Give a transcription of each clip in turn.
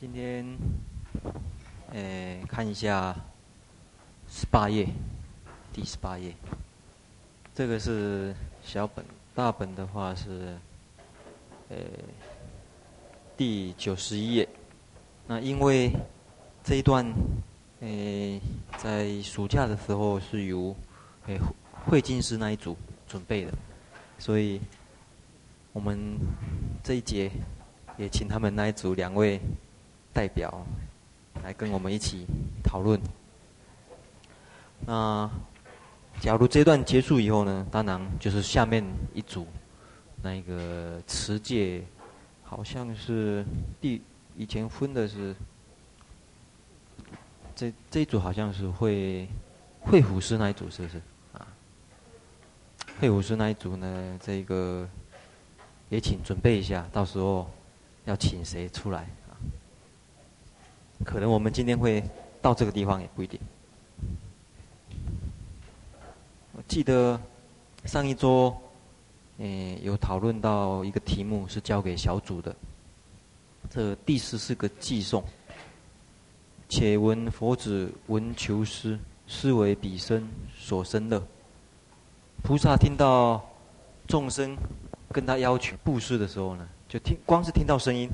今天，诶，看一下十八页，第十八页，这个是小本，大本的话是，诶，第九十一页。那因为这一段，诶，在暑假的时候是由，诶，慧金师那一组准备的，所以，我们这一节也请他们那一组两位。代表来跟我们一起讨论。那假如这段结束以后呢？当然就是下面一组，那个持戒，好像是第以前分的是这这一组好像是会会虎师那一组是不是啊？会虎师那一组呢？这个也请准备一下，到时候要请谁出来？可能我们今天会到这个地方也不一定。我记得上一周，嗯，有讨论到一个题目是交给小组的。这第十四个寄送，且闻佛子闻求师，是为彼身所生乐。菩萨听到众生跟他要求布施的时候呢，就听光是听到声音，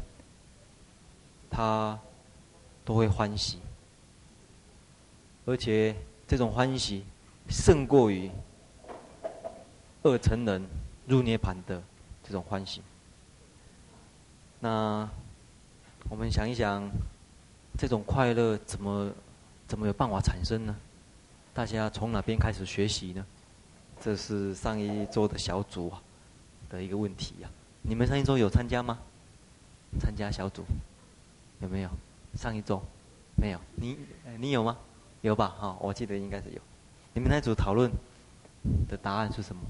他。都会欢喜，而且这种欢喜胜过于二乘人入涅槃的这种欢喜。那我们想一想，这种快乐怎么怎么有办法产生呢？大家从哪边开始学习呢？这是上一周的小组啊的一个问题呀。你们上一周有参加吗？参加小组有没有？上一周没有，你你有吗？有吧？哈，我记得应该是有。你们那组讨论的答案是什么？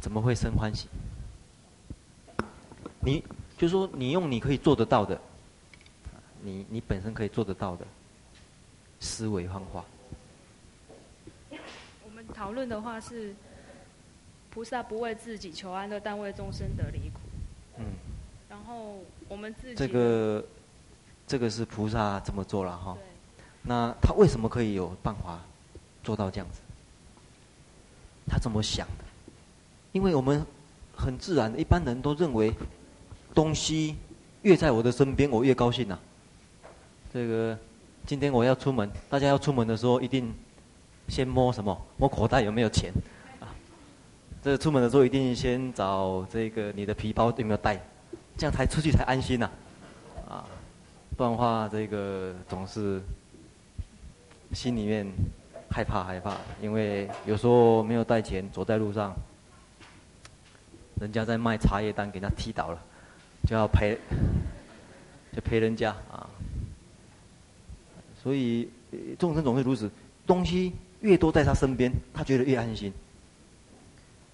怎么会生欢喜？你就说你用你可以做得到的，你你本身可以做得到的思维方法。我们讨论的话是，菩萨不为自己求安乐，但为众生得离苦。嗯。然后我们自己这个。这个是菩萨这么做了哈，那他为什么可以有办法做到这样子？他怎么想的？因为我们很自然，一般人都认为东西越在我的身边，我越高兴呐。这个今天我要出门，大家要出门的时候，一定先摸什么？摸口袋有没有钱？啊，这个出门的时候一定先找这个你的皮包有没有带，这样才出去才安心呐。啊。不然的话，这个总是心里面害怕害怕，因为有时候没有带钱，走在路上，人家在卖茶叶蛋，给他踢倒了，就要赔，就赔人家啊。所以众生总是如此，东西越多在他身边，他觉得越安心。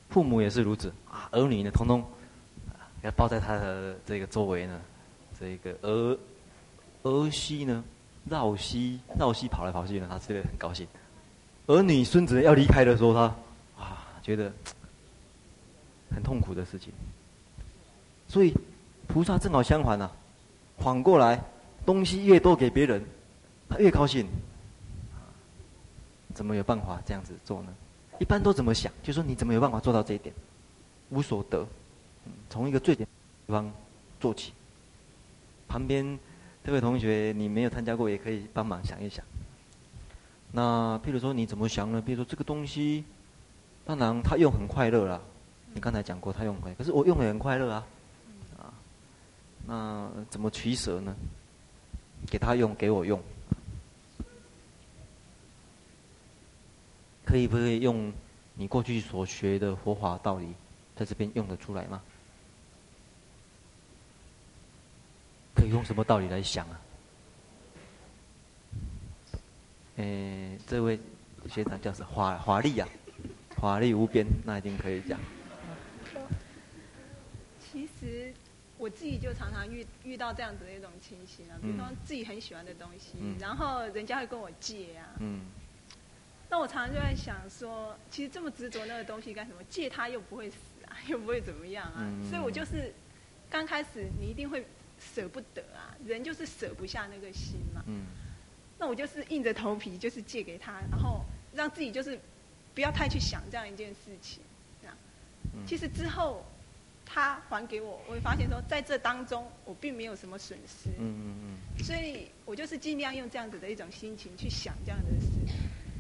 父母也是如此啊，儿女呢，通通要抱在他的这个周围呢，这个儿。儿媳呢，绕膝绕膝跑来跑去呢，他觉得很高兴。儿女孙子要离开的时候，他啊觉得很痛苦的事情。所以菩萨正好相反啊，反过来，东西越多给别人，他越高兴。怎么有办法这样子做呢？一般都怎么想？就说你怎么有办法做到这一点？无所得，从一个最简单的地方做起，旁边。这位同学，你没有参加过，也可以帮忙想一想。那譬如说，你怎么想呢？比如说，这个东西，当然他用很快乐啦。你刚才讲过，他用很快，可是我用也很快乐啊。啊，那怎么取舍呢？给他用，给我用，可以不可以用你过去所学的佛法道理，在这边用得出来吗？可以用什么道理来想啊？诶，这位学长叫什么？华华丽呀，华丽无边，那一定可以讲。其实我自己就常常遇遇到这样子的一种情形啊，比如说自己很喜欢的东西，嗯、然后人家会跟我借啊。嗯。那我常常就在想说，其实这么执着那个东西干什么？借他又不会死啊，又不会怎么样啊。嗯、所以我就是刚开始你一定会。舍不得啊，人就是舍不下那个心嘛。嗯。那我就是硬着头皮，就是借给他，然后让自己就是不要太去想这样一件事情，这样。其实之后他还给我，我会发现说，在这当中我并没有什么损失。嗯嗯嗯。所以我就是尽量用这样子的一种心情去想这样的事。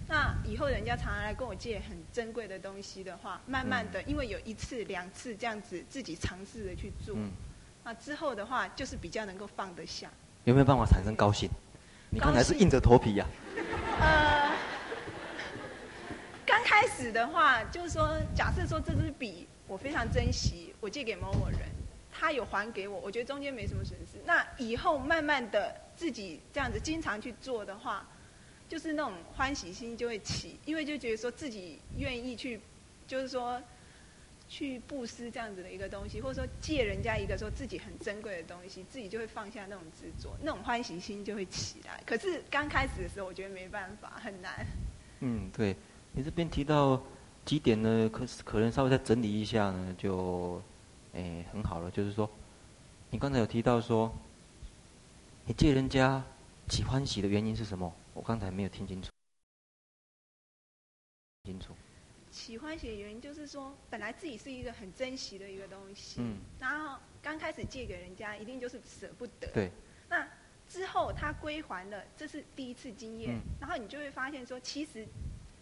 那以后人家常常来跟我借很珍贵的东西的话，慢慢的，因为有一次两次这样子自己尝试着去做，那之后的话就是比较能够放得下。有没有办法产生高兴？你刚才是硬着头皮呀、啊？呃，刚开始的话，就是说，假设说这支笔我非常珍惜，我借给某某人，他有还给我，我觉得中间没什么损失。那以后慢慢的自己这样子经常去做的话，就是那种欢喜心就会起，因为就觉得说自己愿意去，就是说。去布施这样子的一个东西，或者说借人家一个说自己很珍贵的东西，自己就会放下那种执着，那种欢喜心就会起来。可是刚开始的时候，我觉得没办法，很难。嗯，对，你这边提到几点呢？可可能稍微再整理一下呢，就，哎，很好了。就是说，你刚才有提到说，你借人家起欢喜的原因是什么？我刚才没有听清楚。清楚。喜欢写原因就是说，本来自己是一个很珍惜的一个东西，嗯，然后刚开始借给人家，一定就是舍不得。对。那之后他归还了，这是第一次经验，嗯，然后你就会发现说，其实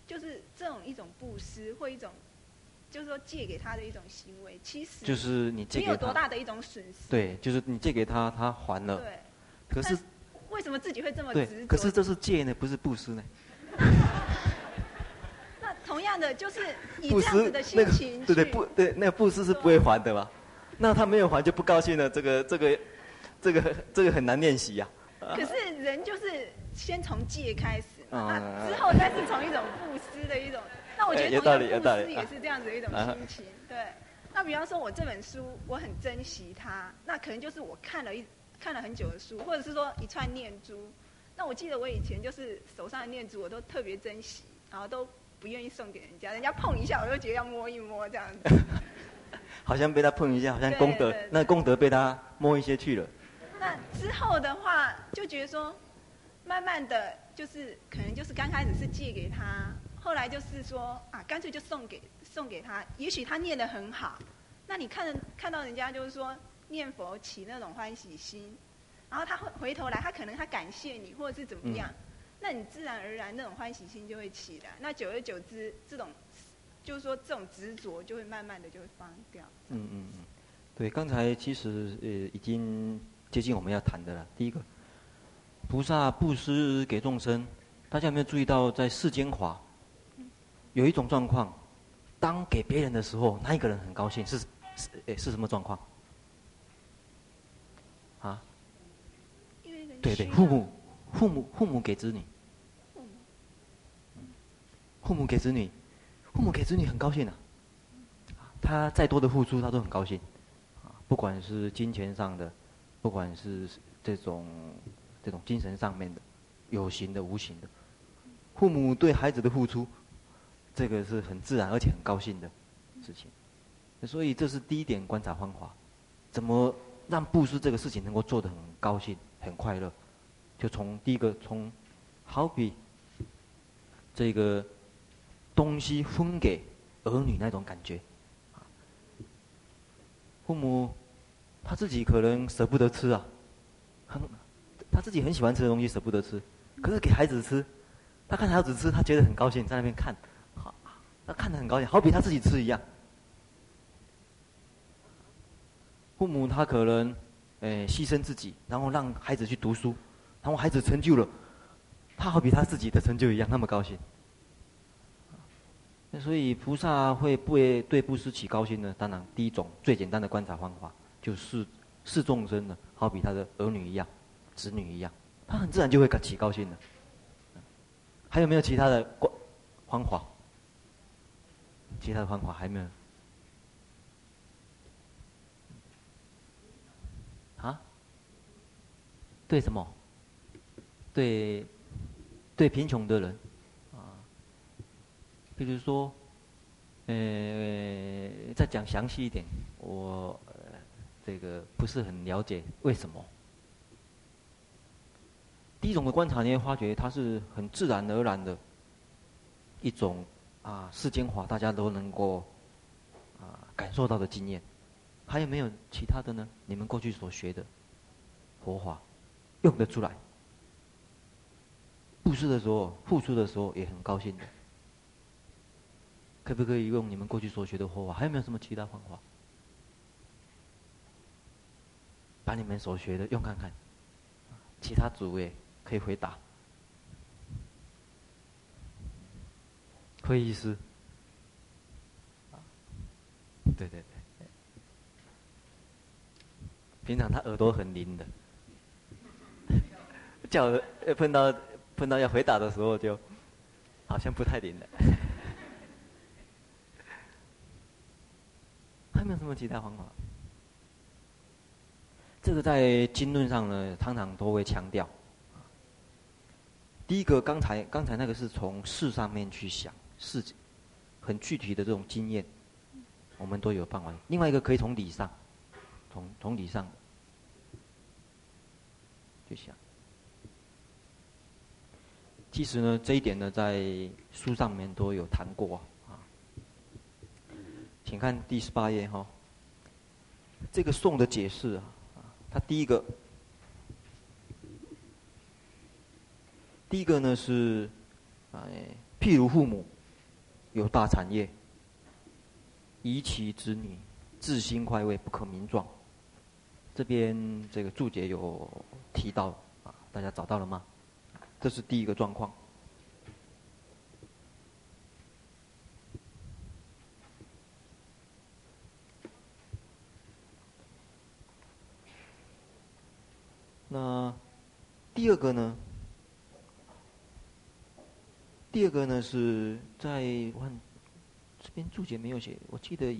就是这种一种布施或一种，就是说借给他的一种行为，其实就是你借给他没有多大的一种损失。对，就是你借给他，他还了。对。可是为什么自己会这么执着？可是这是借呢，不是布施呢？同样的，就是以这样子的心情，那个、对对不对，那个布施是不会还的嘛？那他没有还就不高兴了，这个这个这个这个很难练习呀。可是人就是先从借开始嘛，那之后再是从一种布施的一种。那我觉得同样布施也是这样子的一种心情。对。那比方说，我这本书我很珍惜它，那可能就是我看了一看了很久的书，或者是说一串念珠。那我记得我以前就是手上的念珠，我都特别珍惜，然后都。不愿意送给人家，人家碰一下，我就觉得要摸一摸这样子。好像被他碰一下，好像功德，那功德被他摸一些去了。那之后的话，就觉得说，慢慢的就是可能就是刚开始是借给他，后来就是说啊，干脆就送给送给他。也许他念得很好，那你看看到人家就是说念佛起那种欢喜心，然后他会回头来，他可能他感谢你，或者是怎么样。嗯那你自然而然那种欢喜心就会起来，那久而久之，这种就是说这种执着就会慢慢的就会放掉。嗯嗯嗯，对，刚才其实呃已经接近我们要谈的了。第一个，菩萨布施给众生，大家有没有注意到在世间法有一种状况，当给别人的时候，那一个人很高兴，是是诶是什么状况？啊？对对，父母父母父母给子女。父母给子女，父母给子女很高兴啊。他再多的付出，他都很高兴。不管是金钱上的，不管是这种这种精神上面的，有形的、无形的，父母对孩子的付出，这个是很自然而且很高兴的事情。所以这是第一点观察方法，怎么让布施这个事情能够做得很高兴、很快乐？就从第一个，从好比这个。东西分给儿女那种感觉，父母他自己可能舍不得吃啊，很他自己很喜欢吃的东西舍不得吃，可是给孩子吃，他看孩子吃，他觉得很高兴，在那边看，好，他看得很高兴，好比他自己吃一样。父母他可能诶牺牲自己，然后让孩子去读书，然后孩子成就了，他好比他自己的成就一样，那么高兴。所以菩萨会不会对布施起高兴呢？当然，第一种最简单的观察方法就是视众生呢，好比他的儿女一样，子女一样，他很自然就会起高兴的。还有没有其他的观方法？其他的方法还没有？啊？对什么？对，对贫穷的人。比如说，呃，再讲详细一点，我这个不是很了解为什么。第一种的观察，你会发觉它是很自然而然的一种啊世间法，大家都能够啊感受到的经验。还有没有其他的呢？你们过去所学的佛法用得出来？布施的时候，付出的时候也很高兴的。可不可以用你们过去所学的佛法？还有没有什么其他方法？把你们所学的用看看。其他诸位可以回答。会议室？对对对。平常他耳朵很灵的，叫碰到碰到要回答的时候，就好像不太灵了。还有没有什么其他方法？这个在经论上呢，常常都会强调。第一个，刚才刚才那个是从事上面去想，事很具体的这种经验，我们都有办法。另外一个可以从理上。从从理上去想，其实呢，这一点呢，在书上面都有谈过。请看第十八页哈，这个颂的解释啊，它第一个，第一个呢是，哎，譬如父母有大产业，遗其子女，自心快慰，不可名状。这边这个注解有提到啊，大家找到了吗？这是第一个状况。那第二个呢？第二个呢是在我看这边注解没有写，我记得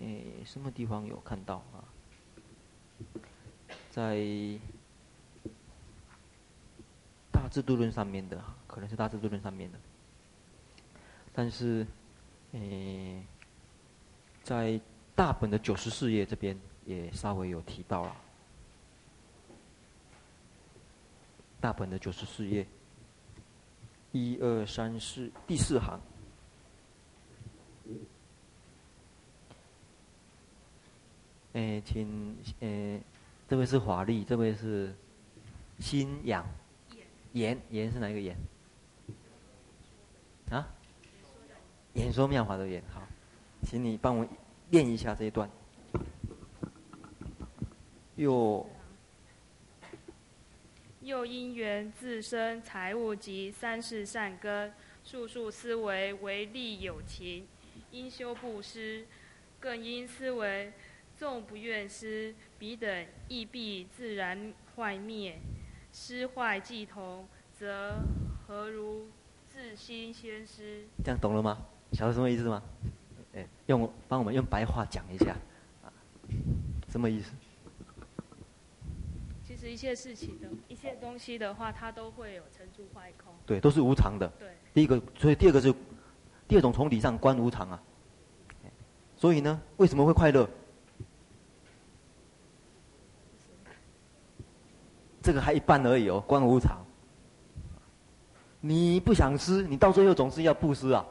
诶什么地方有看到啊？在《大制度论》上面的，可能是《大制度论》上面的，但是，诶，在大本的九十四页这边也稍微有提到了。大本的九十四页，一二三四第四行，哎，请哎。这位是华丽，这位是心仰，言言是哪一个言？啊？演说妙法的演，好，请你帮我念一下这一段。又又因缘自身财物及三世善根，数数思维为利有情，应修布施，更应思维。纵不愿施，彼等亦必自然坏灭。施坏既同，则何如自心先施？这样懂了吗？晓得什么意思吗？哎，用帮我们用白话讲一下，啊，什么意思？一切事情的一切东西的话，它都会有成住坏空。对，都是无常的。对。第一个，所以第二个是第二种从理上观无常啊。所以呢，为什么会快乐？这个还一半而已哦，观无常。你不想施，你到最后总是要布施啊！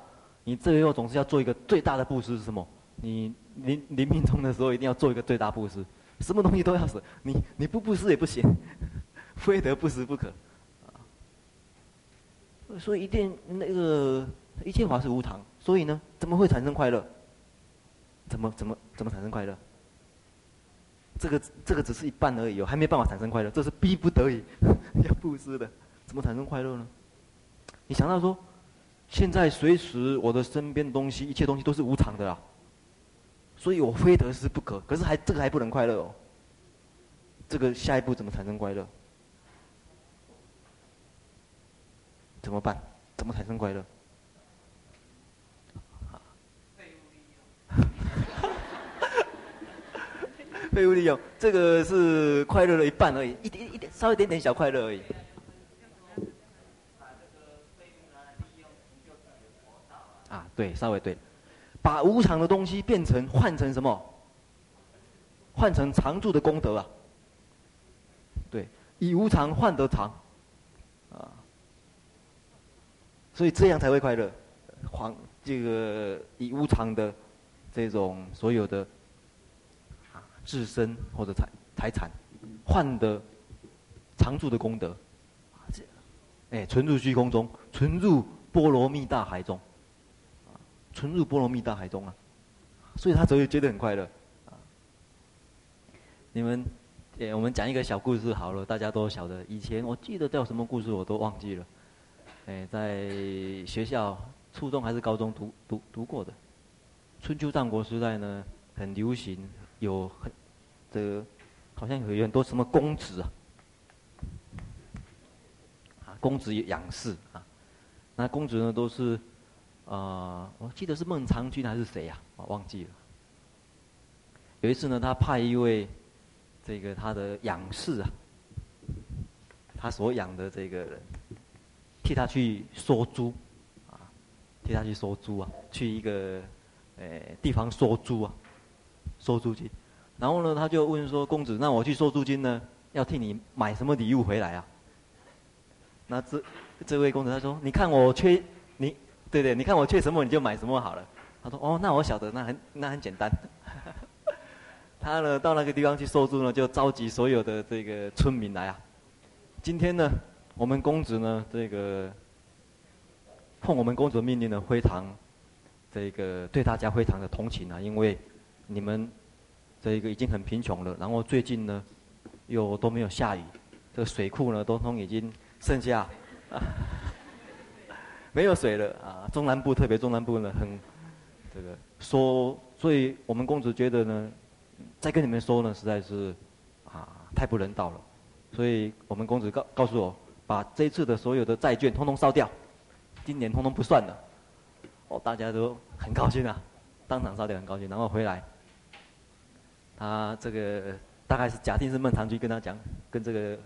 你最后总是要做一个最大的布施是什么？你临临命终的时候一定要做一个最大布施，什么东西都要死，你你不布施也不行，非得布施不可。所以一定那个一切法是无常，所以呢，怎么会产生快乐？怎么怎么怎么产生快乐？这个这个只是一半而已哦，还没办法产生快乐，这是逼不得已 要布施的，怎么产生快乐呢？你想到说，现在随时我的身边的东西，一切东西都是无常的啊，所以我非得施不可。可是还这个还不能快乐哦，这个下一步怎么产生快乐？怎么办？怎么产生快乐？废物利用，这个是快乐的一半而已，一点一点，稍微一点点小快乐而已。啊，对，稍微对，把无常的东西变成换成什么？换成常住的功德啊。对，以无常换得常，啊，所以这样才会快乐。还这个以无常的这种所有的啊自身或者财财产换得常住的功德，哎，存入虚空中，存入波罗蜜大海中，存入波罗蜜大海中啊，所以他就会觉得很快乐。啊，你们，哎，我们讲一个小故事好了，大家都晓得。以前我记得叫什么故事我都忘记了，哎，在学校。初中还是高中读读读过的，春秋战国时代呢，很流行，有很这个好像有很多什么公子啊，啊公子养士啊，那公子呢都是、呃，我记得是孟尝君还是谁呀？我忘记了。有一次呢，他派一位这个他的养士啊，他所养的这个人，替他去说猪。替他去收猪啊，去一个，呃、地方收猪啊，收租金。然后呢，他就问说：“公子，那我去收租金呢，要替你买什么礼物回来啊？”那这这位公子他说：“你看我缺你，对对，你看我缺什么你就买什么好了。”他说：“哦，那我晓得，那很那很简单。”他呢到那个地方去收租呢，就召集所有的这个村民来啊。今天呢，我们公子呢这个。奉我们公主的命令呢，非常这个对大家非常的同情啊，因为你们这个已经很贫穷了，然后最近呢又都没有下雨，这个水库呢都通已经剩下啊没有水了啊。中南部特别中南部呢很这个说，所以我们公子觉得呢，再跟你们说呢实在是啊太不人道了，所以我们公子告告诉我，把这一次的所有的债券通通烧掉。今年通通不算了，哦，大家都很高兴啊，当场烧掉很高兴，然后回来，他这个大概是假定是孟尝君跟他讲，跟这个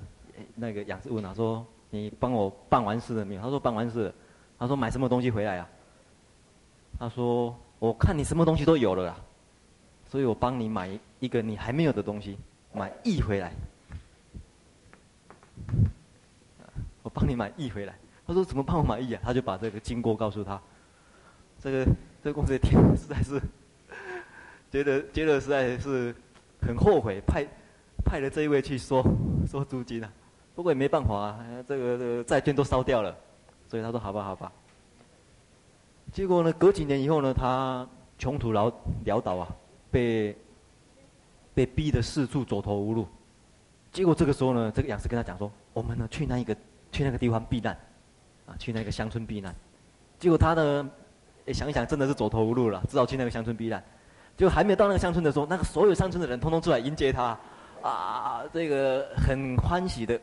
那个养士问他说：“你帮我办完事了没有？”他说：“办完事了。”他说：“买什么东西回来啊？”他说：“我看你什么东西都有了啦，所以我帮你买一个你还没有的东西，买一回来。我帮你买一回来。”他说：“怎么帮我买义啊？”他就把这个经过告诉他。这个这个公子天，实在是觉得觉得实在是很后悔，派派了这一位去收收租金啊。不过也没办法啊，这个这个债券都烧掉了，所以他说：“好吧，好吧。”结果呢，隔几年以后呢，他穷途潦潦倒啊，被被逼得四处走投无路。结果这个时候呢，这个养士跟他讲说：“我们呢，去那一个去那个地方避难。”啊去那个乡村避难，结果他呢，想一想，真的是走投无路了，只好去那个乡村避难。就还没有到那个乡村的时候，那个所有乡村的人通通出来迎接他，啊，这个很欢喜的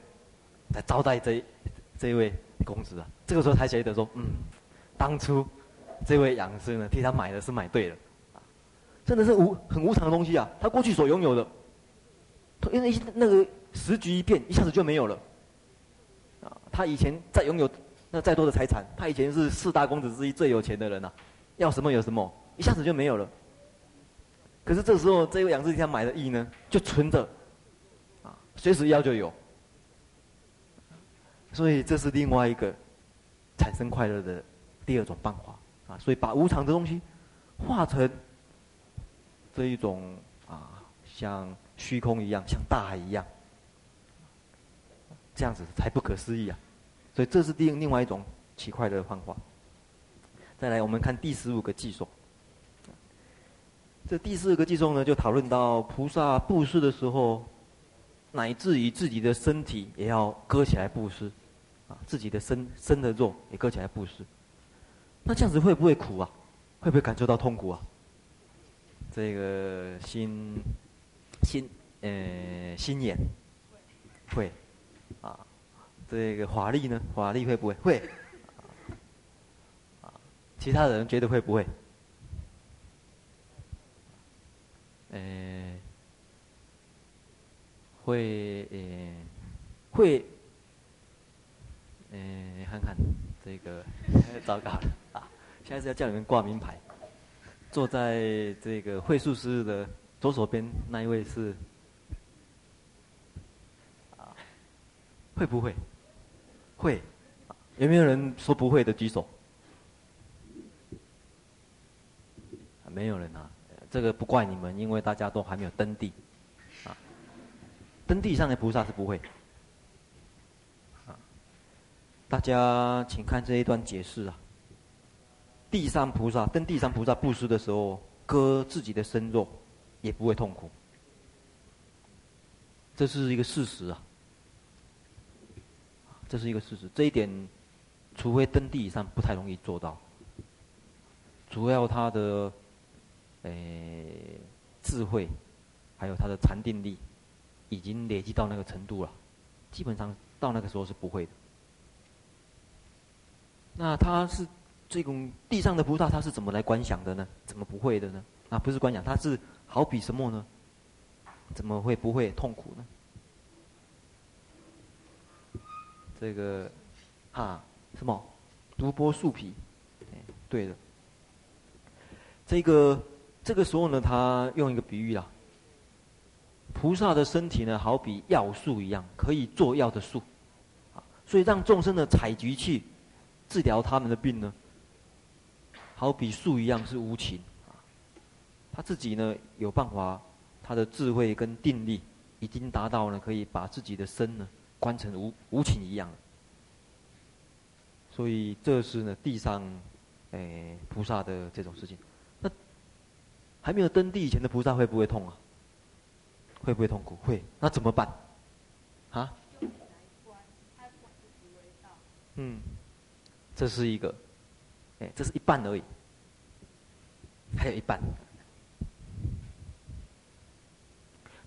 来招待这这位公子啊。这个时候才觉得说，嗯，当初这位养生呢，替他买的是买对了，真的是无很无常的东西啊。他过去所拥有的，因为那个时局一变，一下子就没有了。啊，他以前在拥有。那再多的财产，他以前是四大公子之一，最有钱的人呐、要什么有什么，一下子就没有了。可是这时候，这位养士替他买的义呢，就存着，啊，随时要就有。所以这是另外一个产生快乐的第二种办法啊。所以把无常的东西化成这一种啊，像虚空一样，像大海一样，这样子才不可思议啊。所以这是另另外一种起快乐的方法。再来，我们看第十五个偈颂。这第十五个偈颂呢，就讨论到菩萨布施的时候，乃至于自己的身体也要割起来布施，啊，自己的身身的肉也割起来布施。那这样子会不会苦啊？会不会感受到痛苦啊？这个心心呃心眼会啊。这个法力呢？法力会不会？会。啊，其他人觉得会不会？呃，会，呃，会，呃，看看这个，糟糕了啊！现在是要叫你们挂名牌，坐在这个会术师的左手边那一位是啊，会不会？会，有没有人说不会的举手？没有人啊，这个不怪你们，因为大家都还没有登地，啊，登地上的菩萨是不会，大家请看这一段解释啊。地上菩萨登地上菩萨布施的时候，割自己的身肉，也不会痛苦，这是一个事实啊，这是一个事实，这一点，除非登地以上不太容易做到，主要他的。诶，智慧，还有他的禅定力，已经累积到那个程度了，基本上到那个时候是不会的。那他是这种地上的菩萨，他是怎么来观想的呢？怎么不会的呢？啊，不是观想，他是好比什么呢？怎么会不会痛苦呢？这个，啊，什么？独剥树皮？对的，这个。这个时候呢，他用一个比喻啦。菩萨的身体呢，好比药树一样，可以做药的树，啊，所以让众生呢采集去治疗他们的病呢，好比树一样是无情，啊，他自己呢有办法，他的智慧跟定力已经达到了，可以把自己的身呢关成无无情一样。所以这是呢地上，诶菩萨的这种事情。那还没有登地以前的菩萨会不会痛啊？会不会痛苦？会。那怎么办？啊？嗯，这是一个，哎，这是一半而已，还有一半。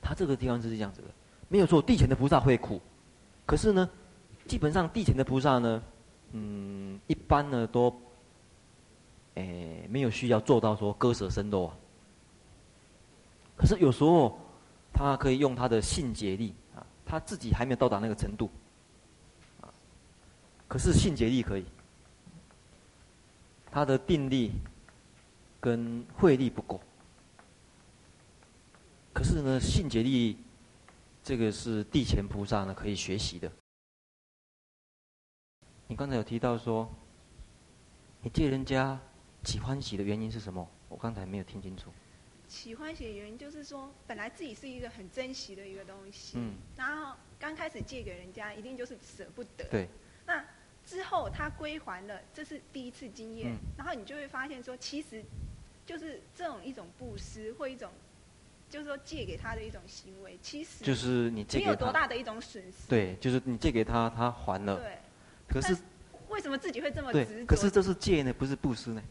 他这个地方就是这样子的，没有错。地前的菩萨会苦，可是呢，基本上地前的菩萨呢，嗯，一般呢都，哎，没有需要做到说割舍身肉啊。可是有时候，他可以用他的信解力啊，他自己还没有到达那个程度，啊，可是信解力可以，他的定力跟慧力不够，可是呢，性解力这个是地前菩萨呢可以学习的。你刚才有提到说，你借人家起欢喜的原因是什么？我刚才没有听清楚。喜欢写的原因就是说，本来自己是一个很珍惜的一个东西，嗯，然后刚开始借给人家，一定就是舍不得。对。那之后他归还了，这是第一次经验，嗯，然后你就会发现说，其实就是这种一种布施或一种，就是说借给他的一种行为，其实就是你借给他，没有多大的一种损失。对，就是你借给他，他还了。对。可是为什么自己会这么执着？可是这是借呢，不是布施呢？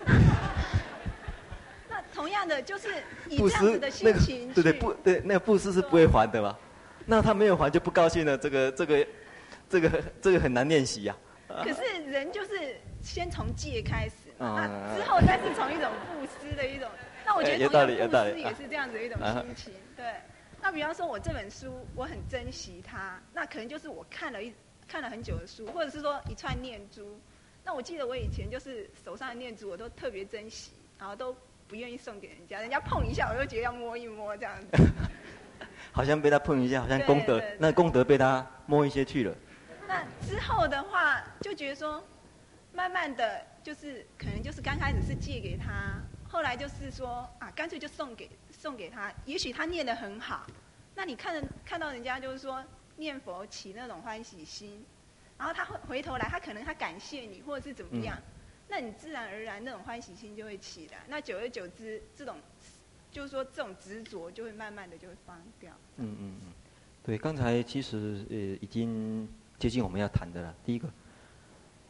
那同样的，就是以这样子的心情，那个、对对不对，那个布施是不会还的嘛？那他没有还就不高兴了，这个这个这个这个很难练习呀。可是人就是先从戒开始，那之后再是从一种布施的一种。那我觉得同样布施也是这样子的一种心情。对。那比方说，我这本书我很珍惜它，那可能就是我看了一看了很久的书，或者是说一串念珠。那我记得我以前就是手上的念珠，我都特别珍惜，然后都。不愿意送给人家，人家碰一下，我就觉得要摸一摸这样子。好像被他碰一下，好像功德，那功德被他摸一些去了。那之后的话，就觉得说，慢慢的就是可能就是刚开始是借给他，后来就是说啊，干脆就送给送给他。也许他念得很好，那你看看到人家就是说念佛起那种欢喜心，然后他会回头来，他可能他感谢你，或者是怎么样。嗯那你自然而然那种欢喜心就会起来，那久而久之，这种就是说这种执着就会慢慢的就会放掉。嗯嗯嗯，对，刚才其实呃已经接近我们要谈的了。第一个，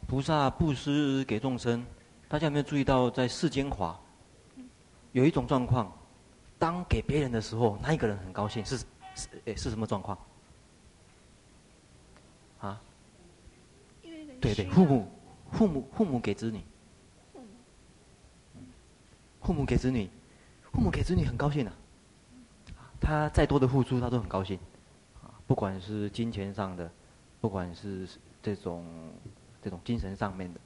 菩萨布施给众生，大家有没有注意到在世间法有一种状况，当给别人的时候，那一个人很高兴，是是诶是什么状况？啊？对对，父母父母父母给子女。父母给子女，父母给子女很高兴啊。他再多的付出，他都很高兴。啊，不管是金钱上的，不管是这种这种精神上面的，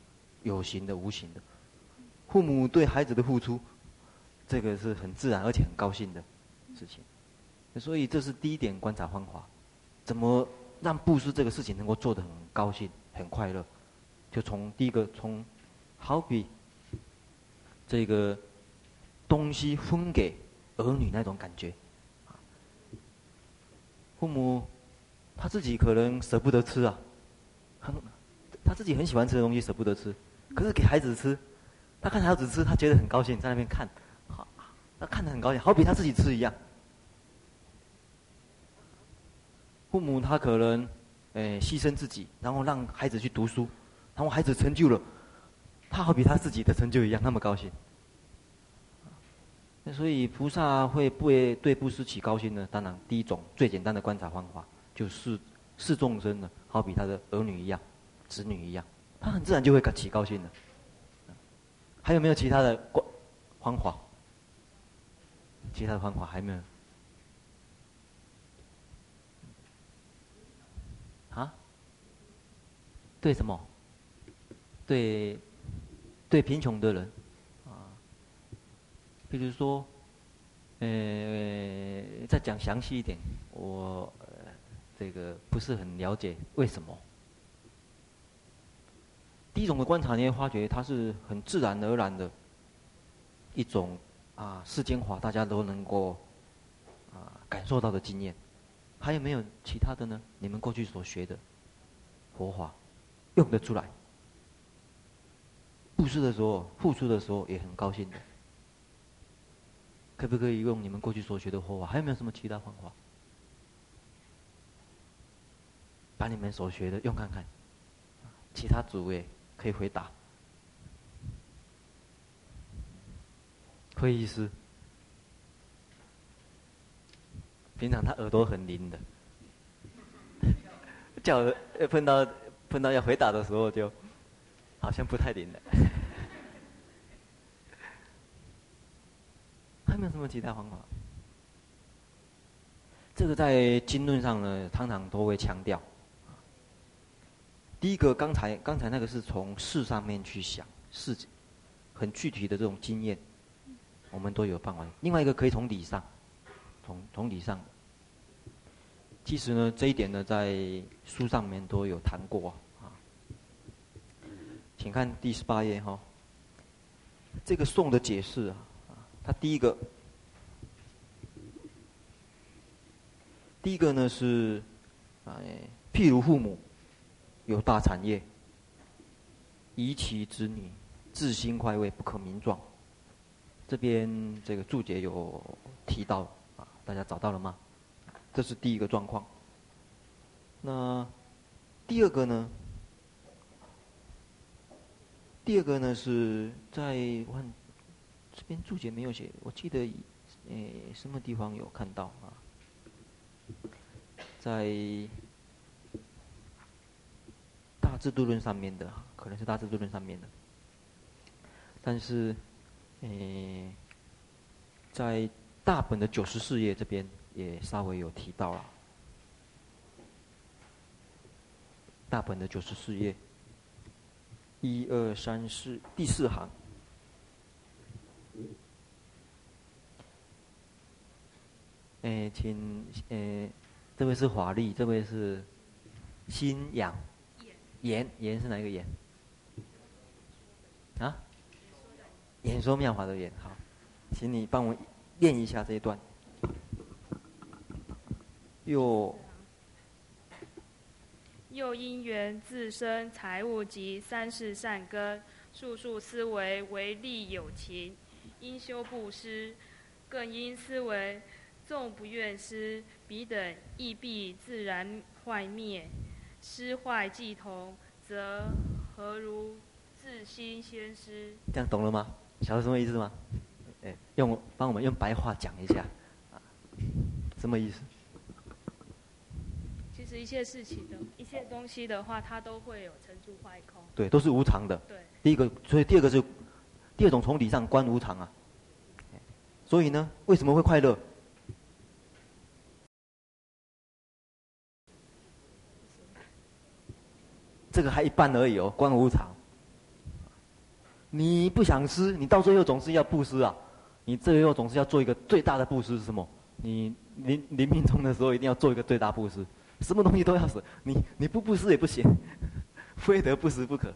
有形的、无形的，父母对孩子的付出，这个是很自然而且很高兴的。事情。所以这是第一点观察方法，怎么让布施这个事情能够做得很高兴、很快乐？就从第一个，从好比这个东西分给儿女那种感觉。父母他自己可能舍不得吃啊，很他自己很喜欢吃的东西舍不得吃，可是给孩子吃，他看孩子吃，他觉得很高兴，在那边看，好，他看得很高兴，好比他自己吃一样。父母他可能，诶、牺牲自己，然后让孩子去读书，然后孩子成就了，他好比他自己的成就一样，那么高兴。那所以菩萨会不会对布施起高兴呢？当然，第一种最简单的观察方法，就是视众生呢，好比他的儿女一样，子女一样，他很自然就会起高兴的。还有没有其他的观方法？其他的方法还没有？啊对什么？对，对贫穷的人，啊，比如说，呃，再讲详细一点，我这个不是很了解为什么。第一种的观察，你会发觉它是很自然而然的一种啊世间法，大家都能够啊感受到的经验。还有没有其他的呢？你们过去所学的佛法？用得出来，布施的时候，付出的时候也很高兴的。可不可以用你们过去所学的方法？还有没有什么其他方法？把你们所学的用看看，其他组也可以回答。会议室，平常他耳朵很灵的，叫碰到。碰到要回答的时候，就好像不太灵了。还有没有什么其他方法？这个在经论上呢，常常都会强调。第一个，刚才刚才那个是从事上面去想，事很具体的这种经验，我们都有办法。另外一个可以从理上，从从理上。其实呢，这一点呢，在书上面都有谈过啊。请看第十八页哈，这个颂的解释啊，它第一个，第一个呢是，哎，譬如父母有大产业，遗其子女，自心快慰，不可名状。这边这个注解有提到啊，大家找到了吗？这是第一个状况。那第二个呢？第二个呢是在我看这边注解没有写，我记得诶什么地方有看到啊？在大智度论上面的，可能是大制度论上面的，但是诶在大本的九十四页这边。也稍微有提到了，大本的九十四页，一二三四第四行，哎，请哎，这位是华丽，这位是新阳，言言是哪一个言？啊？演说妙法的演，好，请你帮我念一下这一段。又又因缘自生财物及三世善根，数数思维为利有情，应修布施，更应思维纵不愿施，彼等亦必自然坏灭。施坏既同，则何如自心先失？这样懂了吗？晓得什么意思吗？哎，用帮我们用白话讲一下，啊，什么意思？其实一切事情的一切东西的话，它都会有成住坏空。对，都是无常的。对。第一个，所以第二个是，第二种从理上观无常啊。所以呢，为什么会快乐？这个还一半而已哦，观无常。你不想施，你到最后总是要布施啊。你最后总是要做一个最大的布施是什么？你临临命终的时候一定要做一个最大布施，什么东西都要舍，你你不布施也不行，非得布施不可。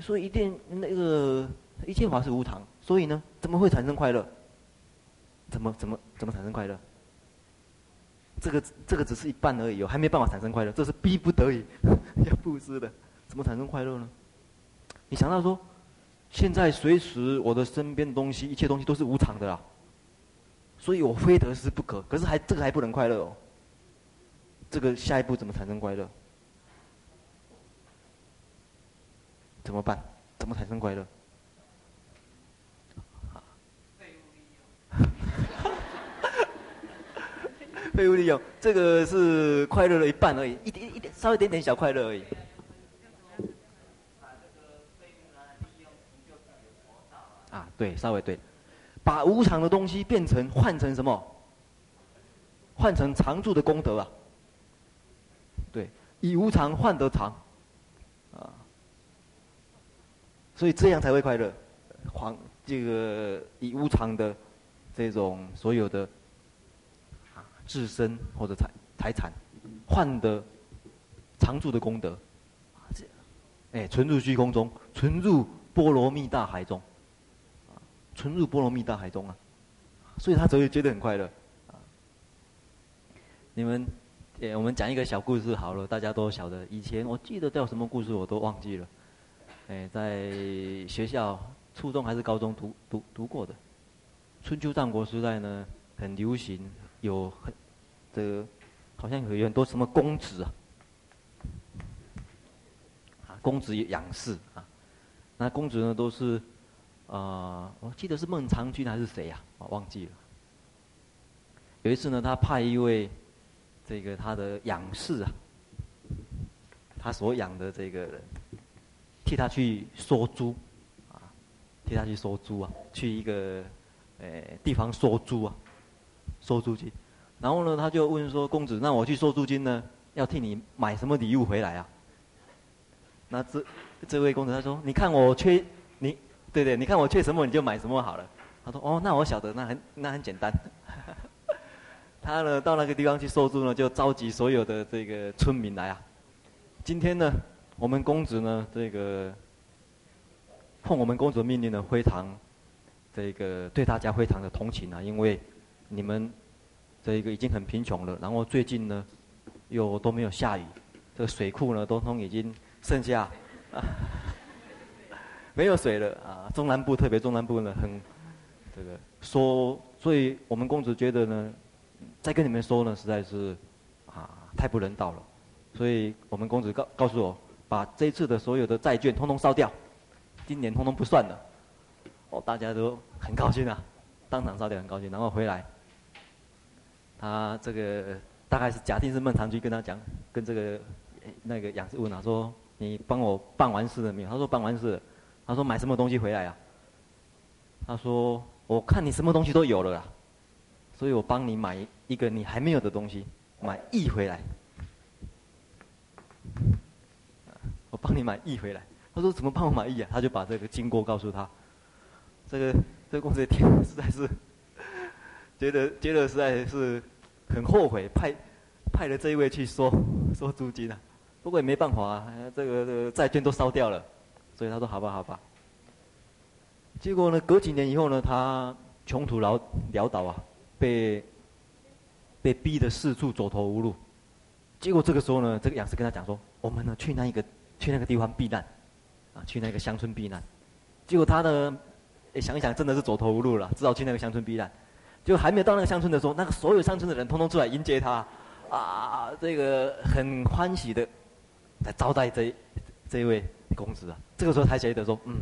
所以一定那个一切法是无常，所以呢，怎么会产生快乐？怎么怎么怎么产生快乐？这个这个只是一半而已，哦，还没办法产生快乐，这是逼不得已 要布施的，怎么产生快乐呢？你想到说，现在随时我的身边的东西，一切东西都是无常的啦，所以我非得失不可。可是还这个还不能快乐哦，这个下一步怎么产生快乐？怎么办？怎么产生快乐？废物利用，这个是快乐的一半而已，一点一点，稍微一点点小快乐而已。啊，对，稍微对，把无常的东西变成换成什么？换成常住的功德啊。对，以无常换得常。啊所以这样才会快乐，黄这个以无常的这种所有的自身或者财财产换得常住的功德，哎存入虚空中，存入波罗蜜大海中，存入波罗蜜大海中啊，所以他才会觉得很快乐，你们，哎我们讲一个小故事好了，大家都晓得，以前我记得叫什么故事我都忘记了。哎，在学校初中还是高中读读读过的，春秋战国时代呢，很流行，有很这个好像有很多什么公子啊，啊公子养士啊，那公子呢都是啊、呃，我记得是孟尝君还是谁呀？啊，忘记了。有一次呢，他派一位这个他的养士啊，他所养的这个人。替他去说猪，啊，替他去说猪啊，去一个，呃，地方说猪啊，收租金，然后呢，他就问说：“公子，那我去收租金呢，要替你买什么礼物回来啊？”那这这位公子他说：“你看我缺你，对对，你看我缺什么你就买什么好了。”他说：“哦，那我晓得，那很那很简单。”他呢到那个地方去收租呢，就召集所有的这个村民来啊，今天呢。我们公子呢，这个奉我们公子命令呢，非常这个对大家非常的同情啊，因为你们这一个已经很贫穷了，然后最近呢又都没有下雨，这个水库呢都通已经剩下啊 没有水了啊。中南部特别中南部呢，很这个说，所以我们公子觉得呢，再跟你们说呢，实在是啊太不人道了，所以我们公子告告诉我。把这一次的所有的债券通通烧掉，今年通通不算了。哦，大家都很高兴啊，当场烧掉很高兴，然后回来，他这个大概是假定是孟尝君跟他讲，跟这个那个养士问他说：“你帮我办完事了没有？”他说：“办完事了。”他说：“买什么东西回来啊？”他说：“我看你什么东西都有了啦，所以我帮你买一个你还没有的东西，买一回来。”我帮你买一回来。他说：“怎么帮我买一啊？”他就把这个经过告诉他。这个这个公子一听实在是觉得觉得实在是很后悔，派派了这一位去说 说租金啊。不过也没办法啊，这个这个债券都烧掉了，所以他说：“好吧，好吧。”结果呢，隔几年以后呢，他穷途潦潦倒啊，被被逼得四处走投无路。结果这个时候呢，这个养师跟他讲说：“我们呢去那一个。”去那个地方避难，啊，去那个乡村避难，结果他呢，想一想，真的是走投无路了，只好去那个乡村避难。就还没有到那个乡村的时候，那个所有乡村的人通通出来迎接他，啊，这个很欢喜的来招待这这位公子啊。这个时候才觉得说，嗯，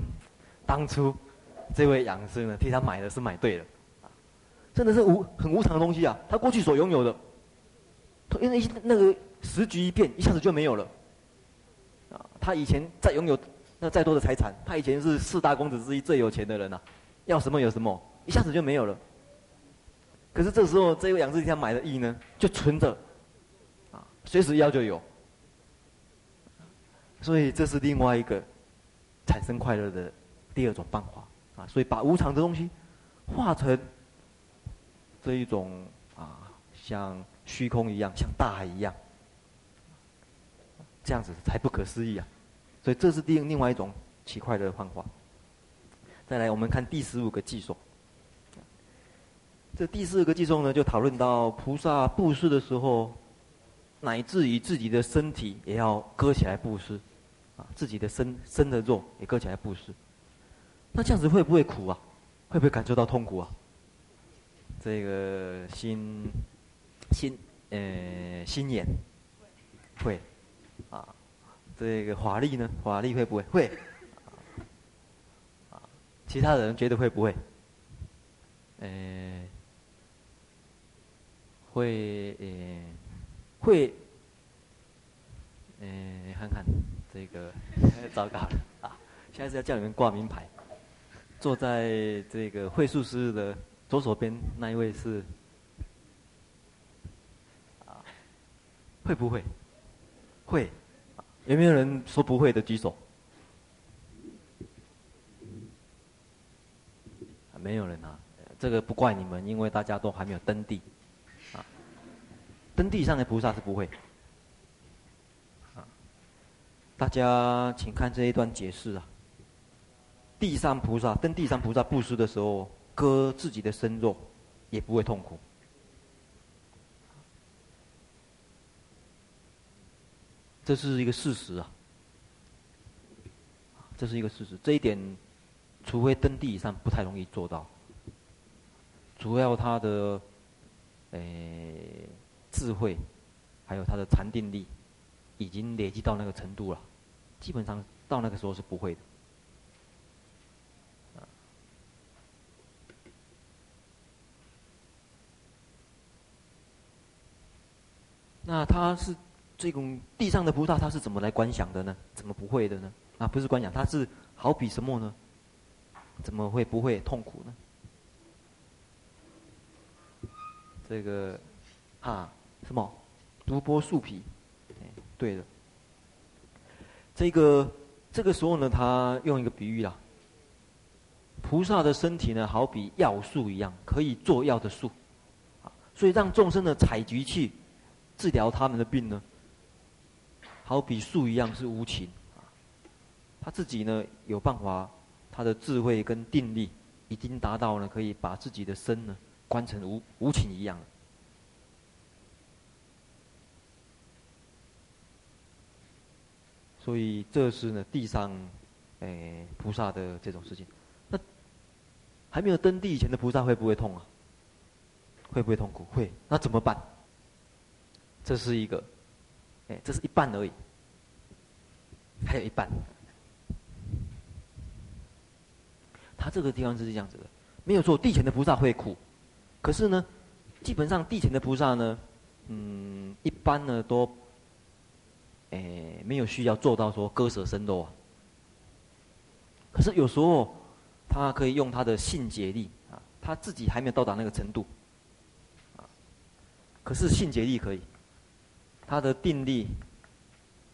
当初这位养生呢，替他买的是买对了，真的是无很无常的东西啊。他过去所拥有的，因为那个时局一变，一下子就没有了啊。他以前再拥有那再多的财产，他以前是四大公子之一最有钱的人呐、啊，要什么有什么，一下子就没有了。可是这时候这位养士替他买的义呢，就存着，啊，随时要就有。所以这是另外一个产生快乐的第二种办法啊。所以把无常的东西化成这一种啊，像虚空一样，像大海一样，这样子才不可思议啊！所以这是另另外一种奇怪的幻化。再来，我们看第十五个技术。这第四个偈颂呢，就讨论到菩萨布施的时候，乃至于自己的身体也要割起来布施，啊，自己的身身的肉也割起来布施。那这样子会不会苦啊？会不会感受到痛苦啊？这个心心呃心眼会啊，这个法力呢？法力会不会？会啊。其他人觉得会不会？呃，会呃，会，呃，看看这个 糟糕了啊！现在是要叫你们挂名牌。坐在这个会术师的左手边那一位是啊，会不会？会，有没有人说不会的举手？没有人啊，这个不怪你们，因为大家都还没有登地，登地上的菩萨是不会，大家请看这一段解释啊，地上菩萨登地上菩萨布施的时候，割自己的身肉，也不会痛苦，这是一个事实啊，这是一个事实，这一点。除非登地以上不太容易做到，主要他的，诶、欸，智慧，还有他的禅定力，已经累积到那个程度了，基本上到那个时候是不会的。那他是这种地上的菩萨，他是怎么来观想的呢？怎么不会的呢？啊，不是观想，他是好比什么呢？怎么会不会痛苦呢？这个，啊，什么？独剥树皮，对的。这个这个时候呢，他用一个比喻啊，菩萨的身体呢，好比药树一样，可以做药的树，啊，所以让众生的采集去治疗他们的病呢，好比树一样是无情，啊，他自己呢有办法。他的智慧跟定力已经达到了，可以把自己的身呢关成无无情一样。所以这是呢地上，诶菩萨的这种事情。那还没有登地以前的菩萨会不会痛啊？会不会痛苦？会。那怎么办？这是一个，诶，这是一半而已，还有一半。他这个地方是这样子的，没有错，地前的菩萨会苦，可是呢，基本上地前的菩萨呢，嗯，一般呢都，诶，没有需要做到说割舍身肉啊。可是有时候，他可以用他的信解力啊，他自己还没有到达那个程度，啊，可是信解力可以，他的定力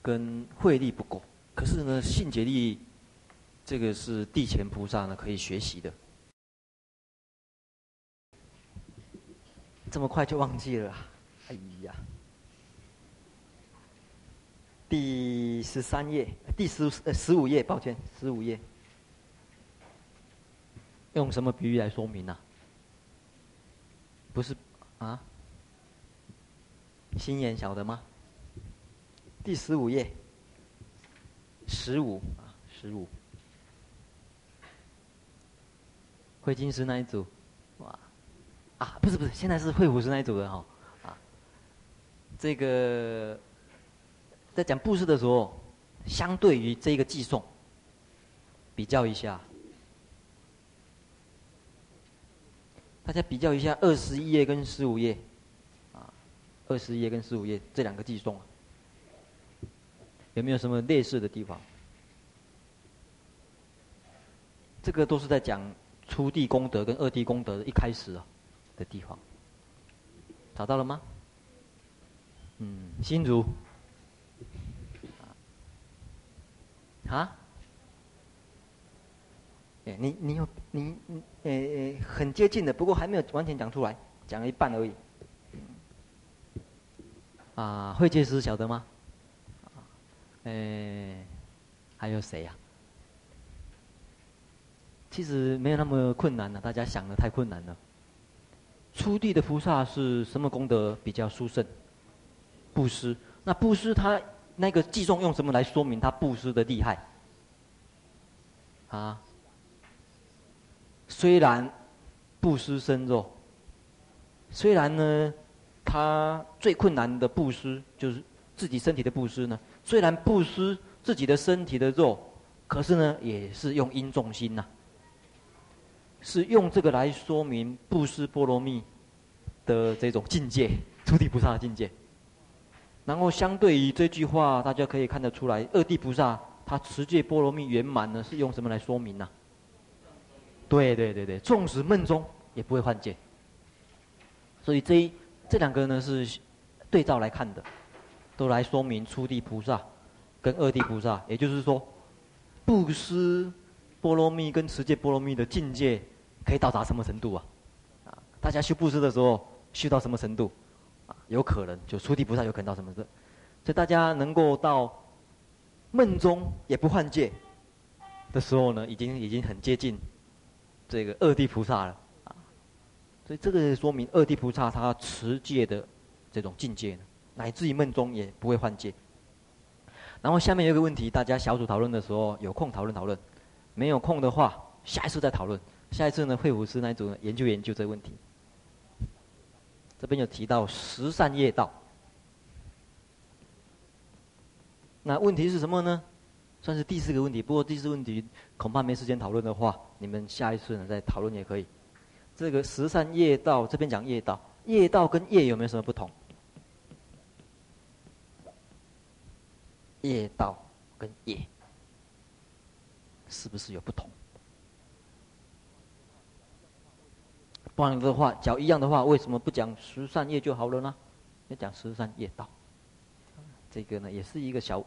跟慧力不够，可是呢，信解力。这个是地前菩萨呢可以学习的，这么快就忘记了，哎呀！第十三页，第十呃十五页，抱歉，十五页，用什么比喻来说明呢、啊？不是啊？心眼晓得吗？第十五页，十五啊，十五。会金石那一组，哇，啊，不是不是，现在是慧辅师那一组的哈，啊，这个在讲布施的时候，相对于这个偈颂，比较一下，大家比较一下二十一页跟十五页，啊，二十一页跟十五页这两个偈颂，有没有什么类似的地方？这个都是在讲。初地功德跟二地功德的一开始啊的地方，找到了吗？嗯，心如，啊？哎，你你有你你，呃呃，很接近的，不过还没有完全讲出来，讲了一半而已。啊，慧觉师晓得吗？哎，还有谁呀、啊？其实没有那么困难了、啊，大家想的太困难了。初地的菩萨是什么功德比较殊胜？布施。那布施他那个偈颂用什么来说明他布施的厉害？啊？虽然布施身肉，虽然呢，他最困难的布施就是自己身体的布施呢。虽然布施自己的身体的肉，可是呢，也是用因重心呐、是用这个来说明布施波罗蜜的这种境界，初地菩萨的境界。然后相对于这句话，大家可以看得出来，二地菩萨他持戒波罗蜜圆满呢，是用什么来说明呢、啊？对对对对，纵使梦中也不会幻见。所以这一这两个呢是对照来看的，都来说明初地菩萨跟二地菩萨，也就是说，布施波罗蜜跟持戒波罗蜜的境界可以到达什么程度啊？啊，大家修布施的时候修到什么程度？有可能就初地菩萨有可能到什么的，所以大家能够到梦中也不换戒的时候呢，已经已经很接近。这个二地菩萨了啊，所以这个说明二地菩萨他持戒的这种境界，乃至于梦中也不会换戒。然后下面有一个问题，大家小组讨论的时候有空讨论讨论，没有空的话下一次再讨论。下一次呢，慧辅师那一组研究研究这个问题。这边有提到十善业道，那问题是什么呢？算是第四个问题，不过第四个问题恐怕没时间讨论的话，你们下一次呢再讨论也可以。这个十善业道这边讲业道，业道跟业有没有什么不同？业道跟业是不是有不同？不然的话，讲一样的话，为什么不讲十善业就好了呢？要讲十善业道，这个呢也是一个小。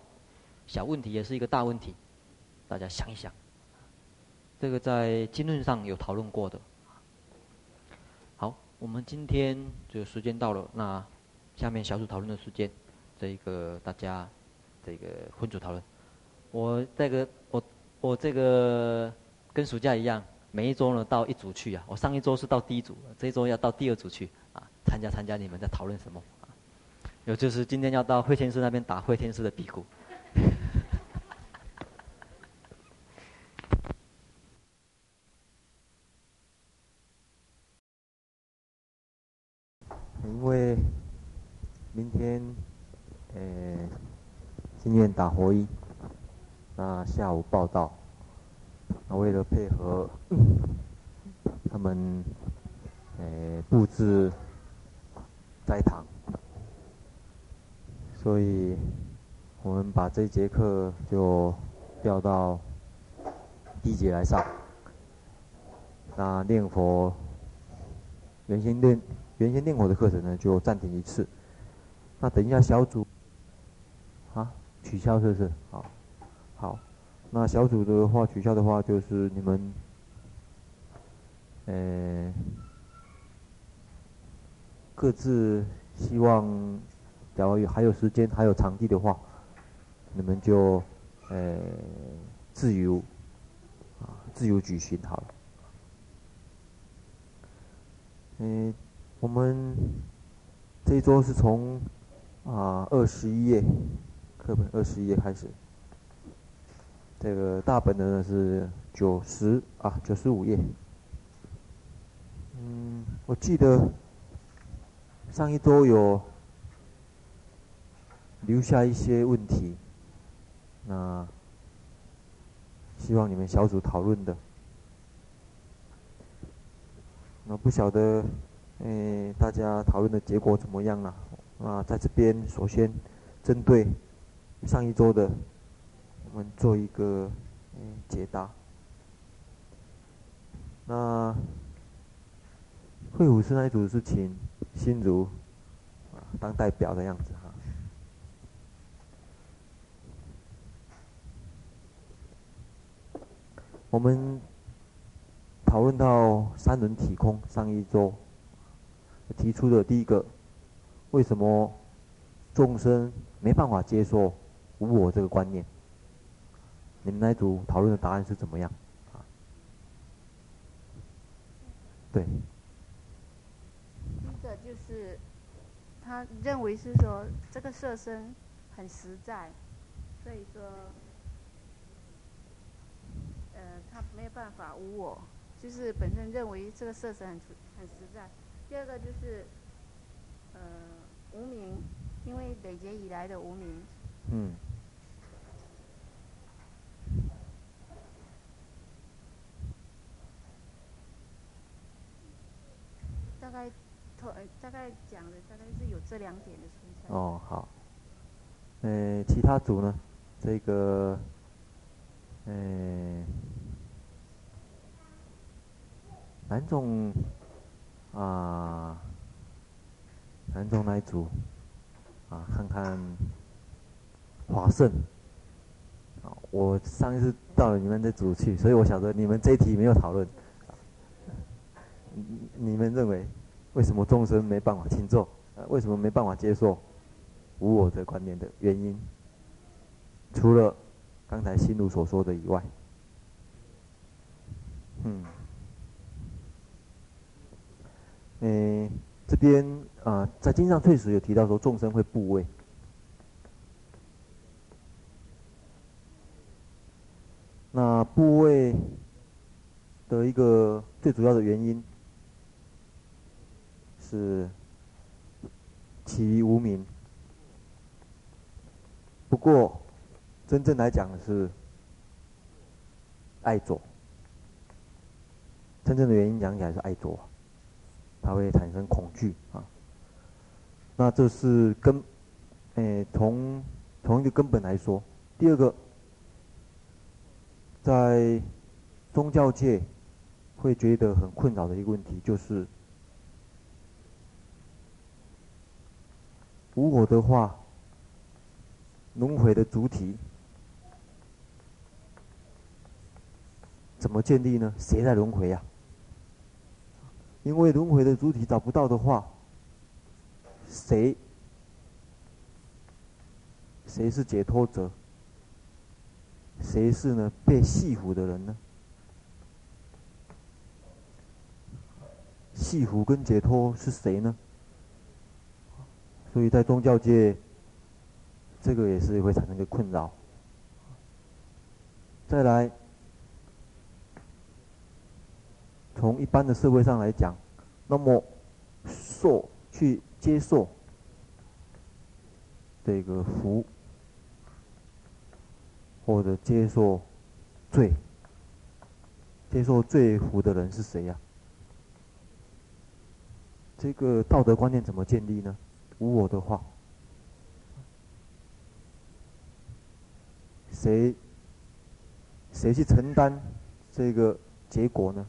小问题也是一个大问题，大家想一想。这个在经论上有讨论过的。好，我们今天就时间到了，那下面小组讨论的时间，这个大家这个分组讨论。我这个我我这个跟暑假一样，每一周呢到一组去啊。我上一周是到第一组，这一周要到第二组去啊，参加参加你们在讨论什么啊？有就是今天要到慧天师那边打慧天师的屁股。因为明天，呃，今天打佛一，那下午报到，那为了配合他们，呃，布置斋堂，所以。我们把这节课就调到第一节来上。那念佛，原先念原先念佛的课程呢，就暂停一次。那等一下小组，啊，取消是不是？好，好。那小组的话取消的话，就是你们，呃，各自希望，假如还有时间还有场地的话。你们就，呃，自由，啊，自由举行好了。嗯，我们这一周是从啊二十一页课本二十一页开始，这个大本的呢是九十啊九十五页。嗯，我记得上一周有留下一些问题。那希望你们小组讨论的，那不晓得，诶，大家讨论的结果怎么样了？啊，在这边首先针对上一周的，我们做一个嗯解答。那会武师那一组是请心如啊当代表的样子哈。我们讨论到三轮体空，上一周提出的第一个，为什么众生没办法接受无我这个观念？你们那一组讨论的答案是怎么样？啊，对。第一个就是他认为是说这个色身很实在，所以说，呃，他没有办法无我，就是本身认为这个色身很很实在。第二个就是，呃，无名，因为累劫以来的无名。嗯。大概，大概讲的大概是有这两点的存在。哦，好。呃，其他组呢？这个，呃，南总。啊，南总那一组，啊，看看华胜。啊，我上一次到了你们的组去，所以我晓得你们这一题没有讨论。你们认为，为什么众生没办法轻重？呃，为什么没办法接受无我的观念的原因？除了刚才心如所说的以外，嗯。诶，这边啊，在经上确实有提到说众生会怖畏。那怖畏的一个最主要的原因是起于无名。不过，真正来讲是爱左。真正的原因讲起来是爱左。它会产生恐惧啊，那这是根，诶，从从一个根本来说，第二个，在宗教界会觉得很困扰的一个问题就是，无我的话，轮回的主体怎么建立呢？谁在轮回呀？因为轮回的主体找不到的话，谁谁是解脱者？谁是呢被系缚的人呢？系缚跟解脱是谁呢？所以在宗教界，这个也是会产生一个困扰。再来。从一般的社会上来讲，那么受去接受这个福，或者接受罪，接受罪福的人是谁呀？这个道德观念怎么建立呢？无我的话，谁谁去承担这个结果呢？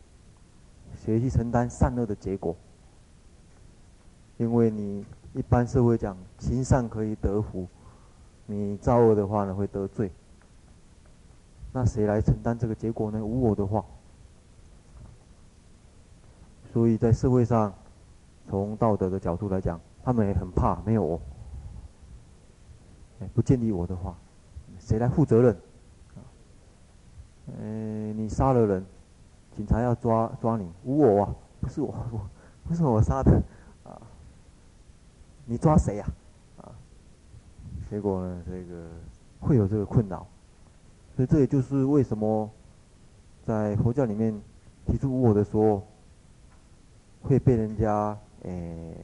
谁去承担善恶的结果？因为你一般社会讲行善可以得福，你造恶的话呢会得罪。那谁来承担这个结果呢？无我的话，所以在社会上，从道德的角度来讲，他们也很怕没有我。不建立我的话，谁来负责任？嗯，你杀了人。警察要抓抓你，无我啊，不是我，我不是我杀的，啊，你抓谁呀？啊，结果呢，这个会有这个困扰，所以这也就是为什么在佛教里面提出无我的时候，会被人家诶、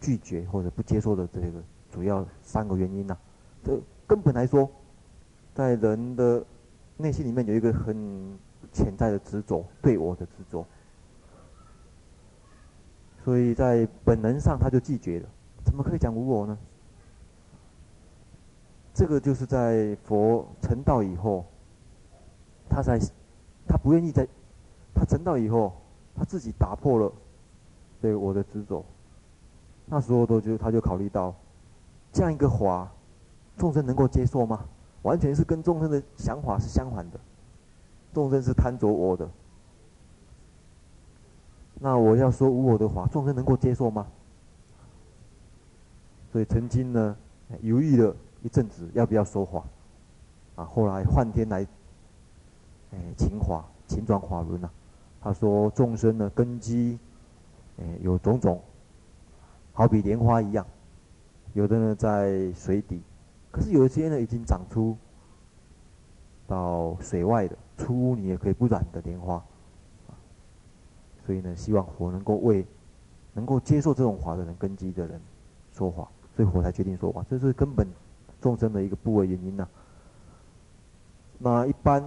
拒绝或者不接受的这个主要三个原因呐、这根本来说，在人的内心里面有一个很。潜在的执着，对我的执着，所以在本能上他就拒绝了。怎么可以讲无我呢？这个就是在佛成道以后，他才他不愿意在，他成道以后，他自己打破了对我的执着。那时候都就他就考虑到，这样一个法，众生能够接受吗？完全是跟众生的想法是相反的。众生是贪着我的，那我要说无我的话，众生能够接受吗？所以曾经呢犹豫了一阵子要不要说法，啊，后来换天来，哎，请法，请转法轮呐。他说众生呢根基，哎，有种种，好比莲花一样，有的呢在水底，可是有一些呢已经长出到水外的，出污泥也可以不染的莲花。所以呢，希望佛能够为能够接受这种法的人根基的人说法，所以佛才决定说法，这是根本众生的一个部位原因呐、那一般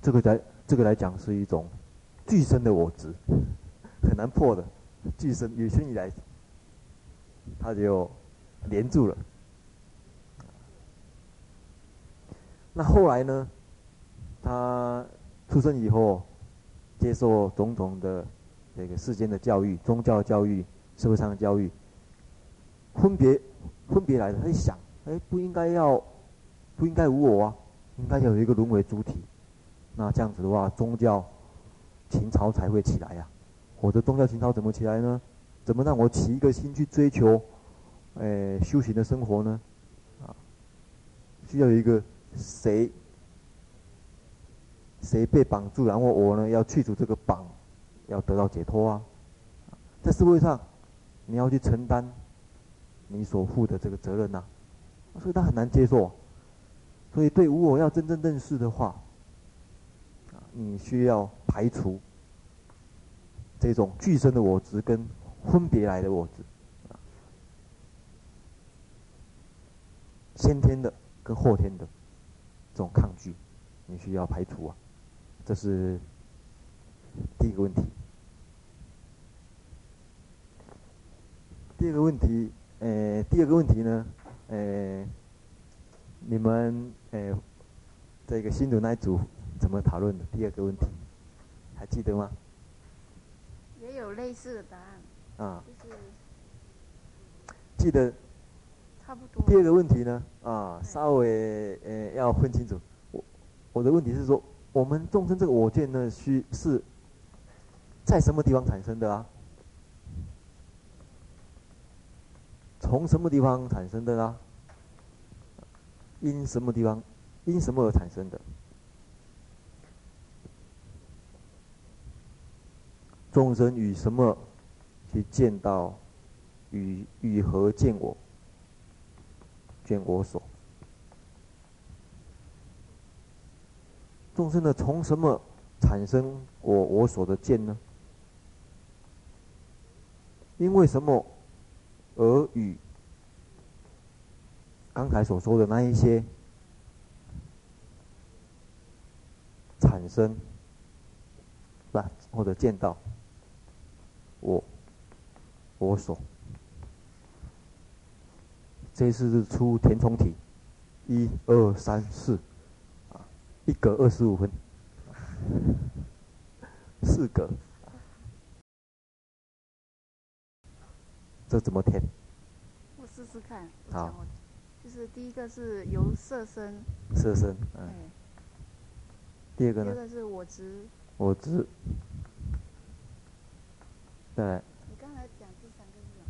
这个来这个来讲是一种具身的我执，很难破的具身，有生以来他就连住了。那后来呢，他出生以后。接受种种的这个世间的教育、宗教教育、社会上的教育，分别分别来的。他一想，哎，不应该要，不应该无我啊，应该要有一个轮回主体。那这样子的话，宗教情操才会起来呀、我的宗教情操怎么起来呢？怎么让我起一个心去追求，哎，修行的生活呢？啊，需要有一个谁？谁被绑住，然后我呢要去除这个绑，要得到解脱啊！在社会上，你要去承担你所负的这个责任呐、所以他很难接受。所以对无我要真正认识的话，啊，你需要排除这种具身的我执跟分别来的我执，先天的跟后天的这种抗拒，你需要排除啊。这是第一个问题。第二个问题，呃，第二个问题呢，呃，你们呃，这个新的那一组怎么讨论的？第二个问题，还记得吗？也有类似的答案。啊。就是。记得。差不多。第二个问题呢，啊，稍微呃要分清楚。我我的问题是说。我们众生这个我见呢，需是在什么地方产生的啊？从什么地方产生的啊？因什么地方？因什么而产生的？众生与什么去见到？与与何见我？见我所？众生呢，从什么产生我我所的见呢？因为什么而与刚才所说的那一些产生，是吧？或者见到我我所，这次是出填充题，一二三四。一格二十五分，四格，这怎么填？我试试看。好。就是第一个是由色身。色身，嗯。第二个呢？第二个是我执。我执。对。你刚才讲第三个是什么？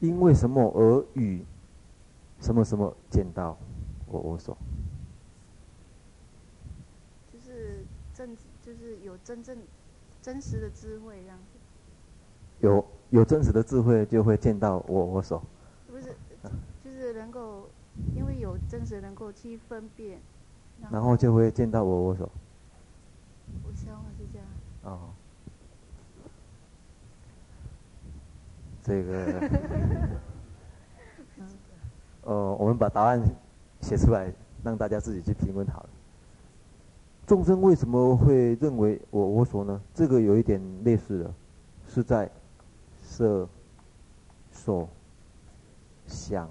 因为什么而与什么什么见到我我所？就是正，就是有真正真实的智慧，这样子。有有真实的智慧，就会见到我我所。不是，就是能够，因为有真实能够去分辨。然后，就会见到我我所。我想法是这样。哦。这个。呃，我们把答案写出来，让大家自己去评论好了。众生为什么会认为我我所呢？这个有一点类似的，是在色、受、想、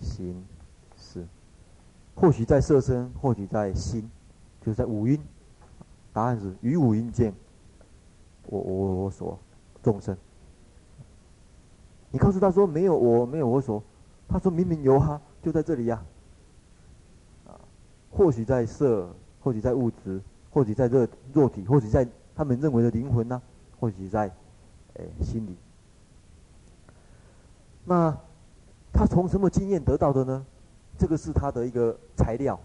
行、识，或许在色身，或许在心，就是在五蕴。答案是于五蕴见我我我所众生。你告诉他说没有我没有我所，他说明明有哈，就在这里呀。啊，或许在色。或许在物质，或许在肉肉体，或许在他们认为的灵魂呢、或许在，诶、欸、心里。那他从什么经验得到的呢？这个是他的一个材料，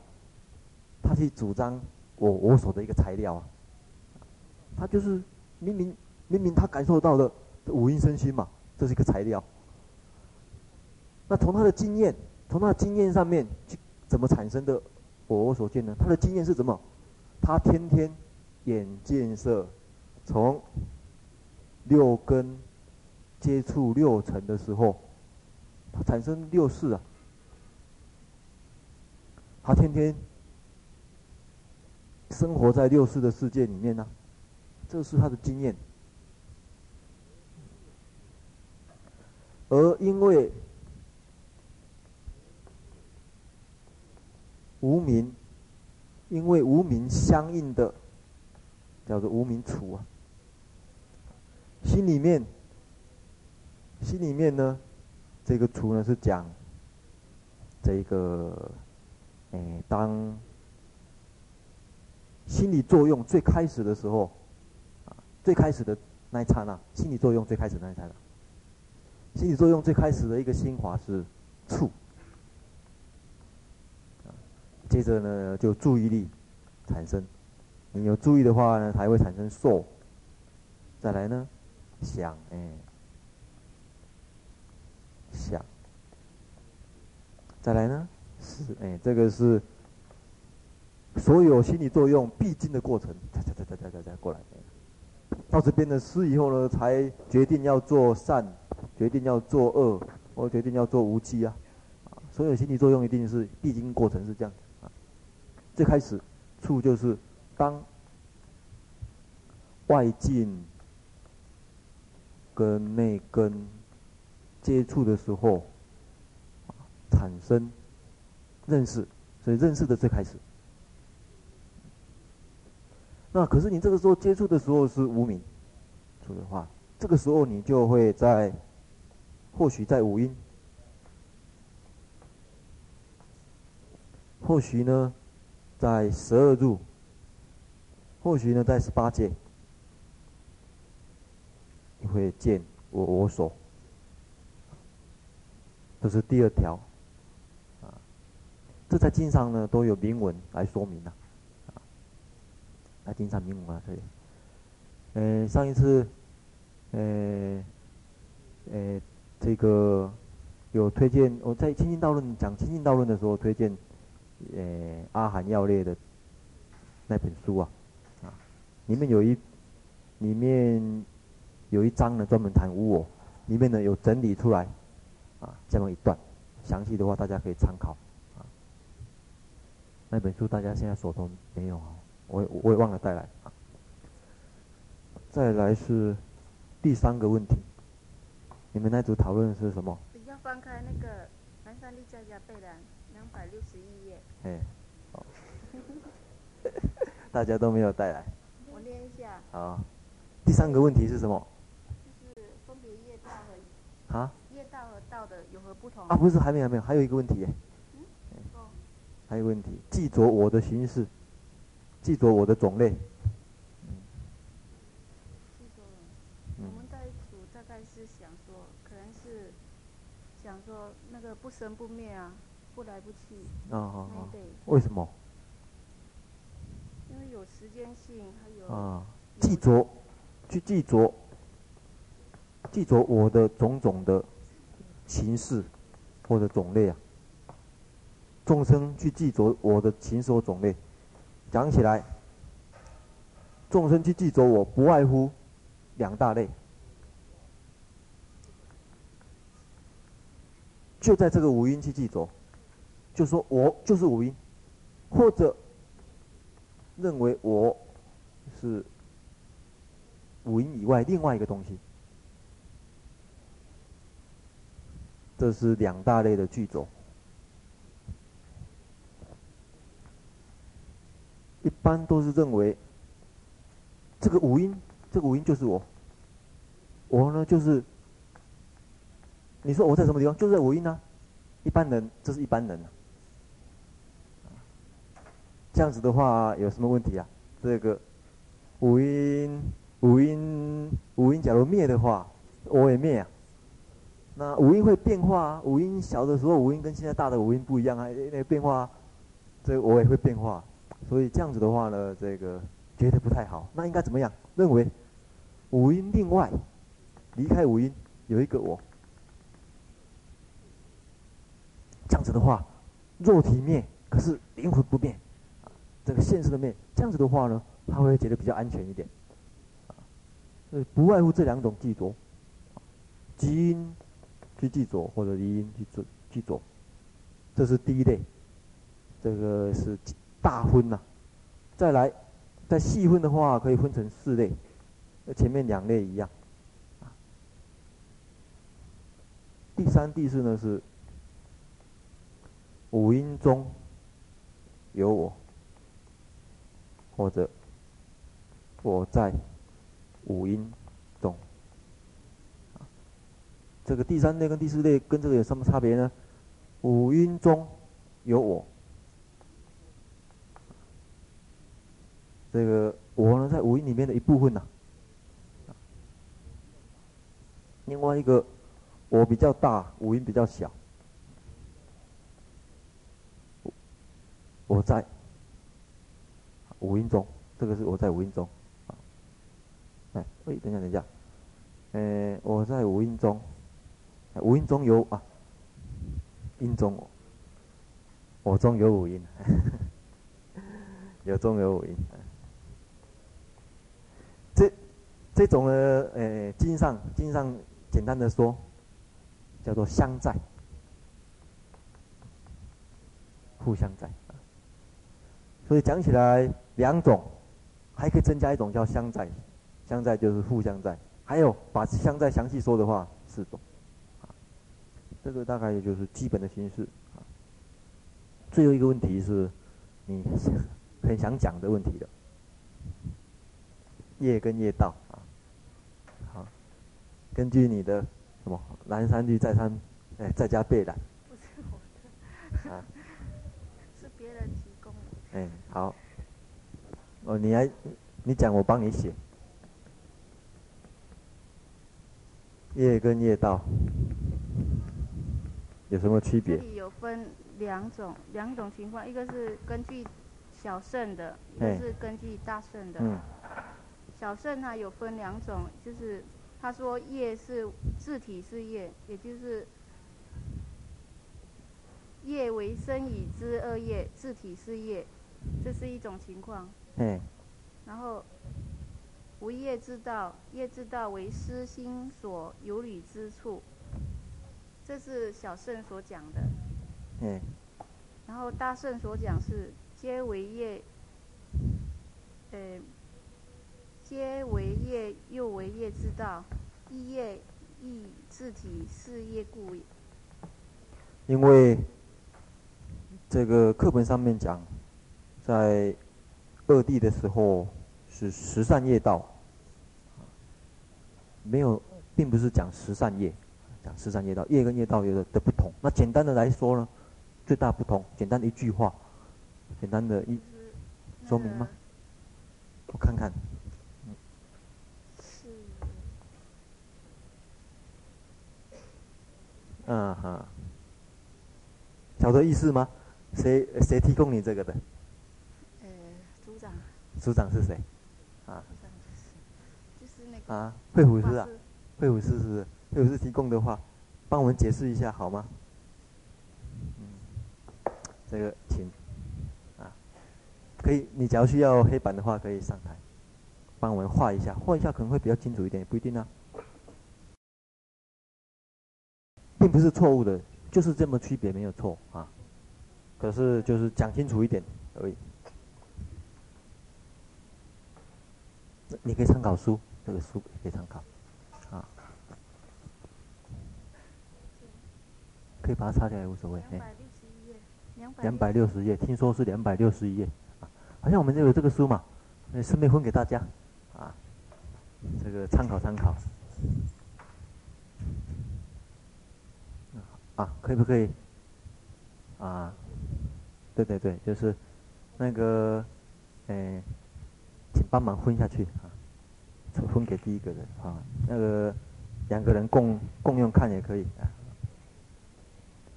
他去主张我我所的一个材料啊。他就是明明明明他感受到的五阴身心嘛，这是一个材料。那从他的经验，从他的经验上面去怎么产生的我所见呢？他的经验是什么？他天天眼见色，从六根接触六尘的时候，他产生六识啊。他天天生活在六识的世界里面呢、这是他的经验。而因为无名，因为无名相应的叫做无名处啊，心里面，心里面呢，这个处呢是讲这个。哎，当心理作用最开始的时候，啊，最开始的那一刹那，心理作用最开始的那一刹那，心理作用最开始的一个心法是触，接着呢就注意力产生，你有注意的话呢，才会产生受，再来呢想，哎，想，再来呢。是，哎，这个是所有心理作用必经的过程，再再再再再再过来。到这边的思以后呢，才决定要做善，决定要做恶，或决定要做无记啊。啊，所有心理作用一定是必经过程是这样啊。最开始处就是当外境跟内根接触的时候，产生。认识，所以认识的最开始。那可是你这个时候接触的时候是无明，说的话，这个时候你就会在，或许在五阴，或许呢，在十二入，或许呢在十八界，你会见我我所，这是第二条。啊这在经上呢都有铭文来说明的，啊，啊经上明文啊，对，呃，上一次，呃，呃，这个有推荐，我在《清净道论》讲《清净道论》的时候推荐，呃，阿含要列的那本书啊，啊，里面有一，里面有一章呢专门谈无我，里面呢有整理出来，啊，这么一段，详细的话大家可以参考。啊那本书大家现在手头没有啊？我我也忘了带来啊。再来是第三个问题，你们那组讨论的是什么？比较翻开那个《南山立在家备览》两百六十一页。哎，好，大家都没有带来。我念一下。好，第三个问题是什么？就是分别业道和啊？业道和道的有何不同？啊，不是，还没有，还没有，还有一个问题。嗯还有问题，记着我的形式，记着我的种类。嗯，记着。我们在组大概是想说，可能是想说那个不生不灭啊，不来不去。啊啊啊！为什么？因为有时间性，还有。啊，记着，去记着，记着我的种种的形式或者种类啊。众生去记着我的形式种类，讲起来，众生去记着我不外乎两大类，就在这个五阴去记着，就说我就是五阴，或者认为我是五阴以外另外一个东西，这是两大类的记着。一般都是认为，这个五阴，这个五阴就是我，我呢就是，你说我在什么地方？就在五阴啊。一般人，这是一般人。这样子的话有什么问题啊？这个五阴，五阴，五阴，假如灭的话，我也灭啊。那五音会变化啊，五音小的时候五音跟现在大的五音不一样啊，那变化，这个我也会变化，所以这样子的话呢，这个觉得不太好。那应该怎么样？认为五音另外，离开五音有一个我，这样子的话，肉体灭，可是灵魂不灭，啊，这个现实的灭，这样子的话呢，他会觉得比较安全一点，呃，不外乎这两种记着，基因。去记着或者离音去做记着，这是第一类，这个是大分呐、再来，再细分的话，可以分成四类，前面两类一样。第三、第四呢是五音中有我，或者我在五音中。这个第三类跟第四类跟这个有什么差别呢？五音中有我，这个我呢在五音里面的一部分呐、啊。另外一个我比较大，五音比较小。我在五音中，这个是我在五音中。哎，喂，等一下，等一下，呃，我在五音中。五音中有啊，音中，我中有五音，有中有五音。这这种呢，呃，经上经上简单的说，叫做相在，互相在。所以讲起来两种，还可以增加一种叫相在，相在就是互相在。还有把相在详细说的话，四种。这个大概也就是基本的形式。最后一个问题是，你 很想讲的问题的，业跟业道。根据你的什么南山绿再三哎再加倍的。不是我的。啊。是别人提供的。哎，好。哦，你来，你讲我帮你写。业跟业道。有什么区别？这里有分两种，两种情况，一个是根据小乘的，一个是根据大乘的。嗯、小乘它有分两种，就是他说业是自体是业，也就是业为生已之二业，自体是业，这是一种情况。嗯、然后无业之道，业之道为思心所有理之处。这是小圣所讲的，嗯，然后大圣所讲是皆为业，呃，皆为业又为业之道，一业亦自体是业故也。因为这个课本上面讲，在二地的时候是十善业道，没有，并不是讲十善业。讲十善业道，业跟业道有的的不同。那简单的来说呢，最大不同，简单的一句话，简单的一说明吗？我看看。是。嗯哼。晓得意思吗？谁谁提供你这个的？呃，组长。组长是谁？啊。组长就是，就是那个。啊，惠普师啊，惠普师是不是？有是提供的话，帮我们解释一下好吗？嗯，这个请啊，可以。你只要需要黑板的话，可以上台，帮我们画一下，画一下可能会比较清楚一点，也不一定啊。不是错误的，就是这么区别没有错啊。可是就是讲清楚一点而已。你可以参考书，这个书可以参考。啊可以把它擦掉也无所谓。两百六十一页，两百六十页，听说是两百六十一页，啊，好像我们就有这个书嘛，那顺便分给大家，啊，这个参考参考。啊，可以不可以？啊，对对对，就是那个，哎，请帮忙分下去啊，分给第一个人啊，那个两个人共共用看也可以啊。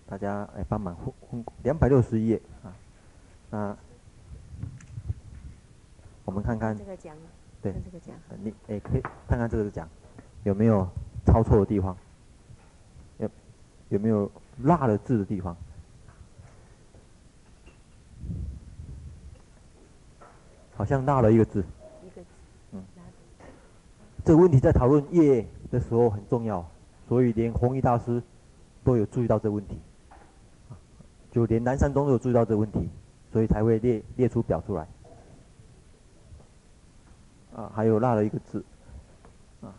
大家哎，帮忙分分两百六十一页啊。那我们看看这个讲，对，这个讲，你哎可以看看这个讲有没有抄错的地方，有有没有落了字的地方？好像落了一个字。一个字。嗯。这个问题在讨论业的时候很重要，所以连弘一大师都有注意到这个问题。就连南山宗都有注意到这个问题，所以才会列列出表出来。啊，还有落了一个字。啊。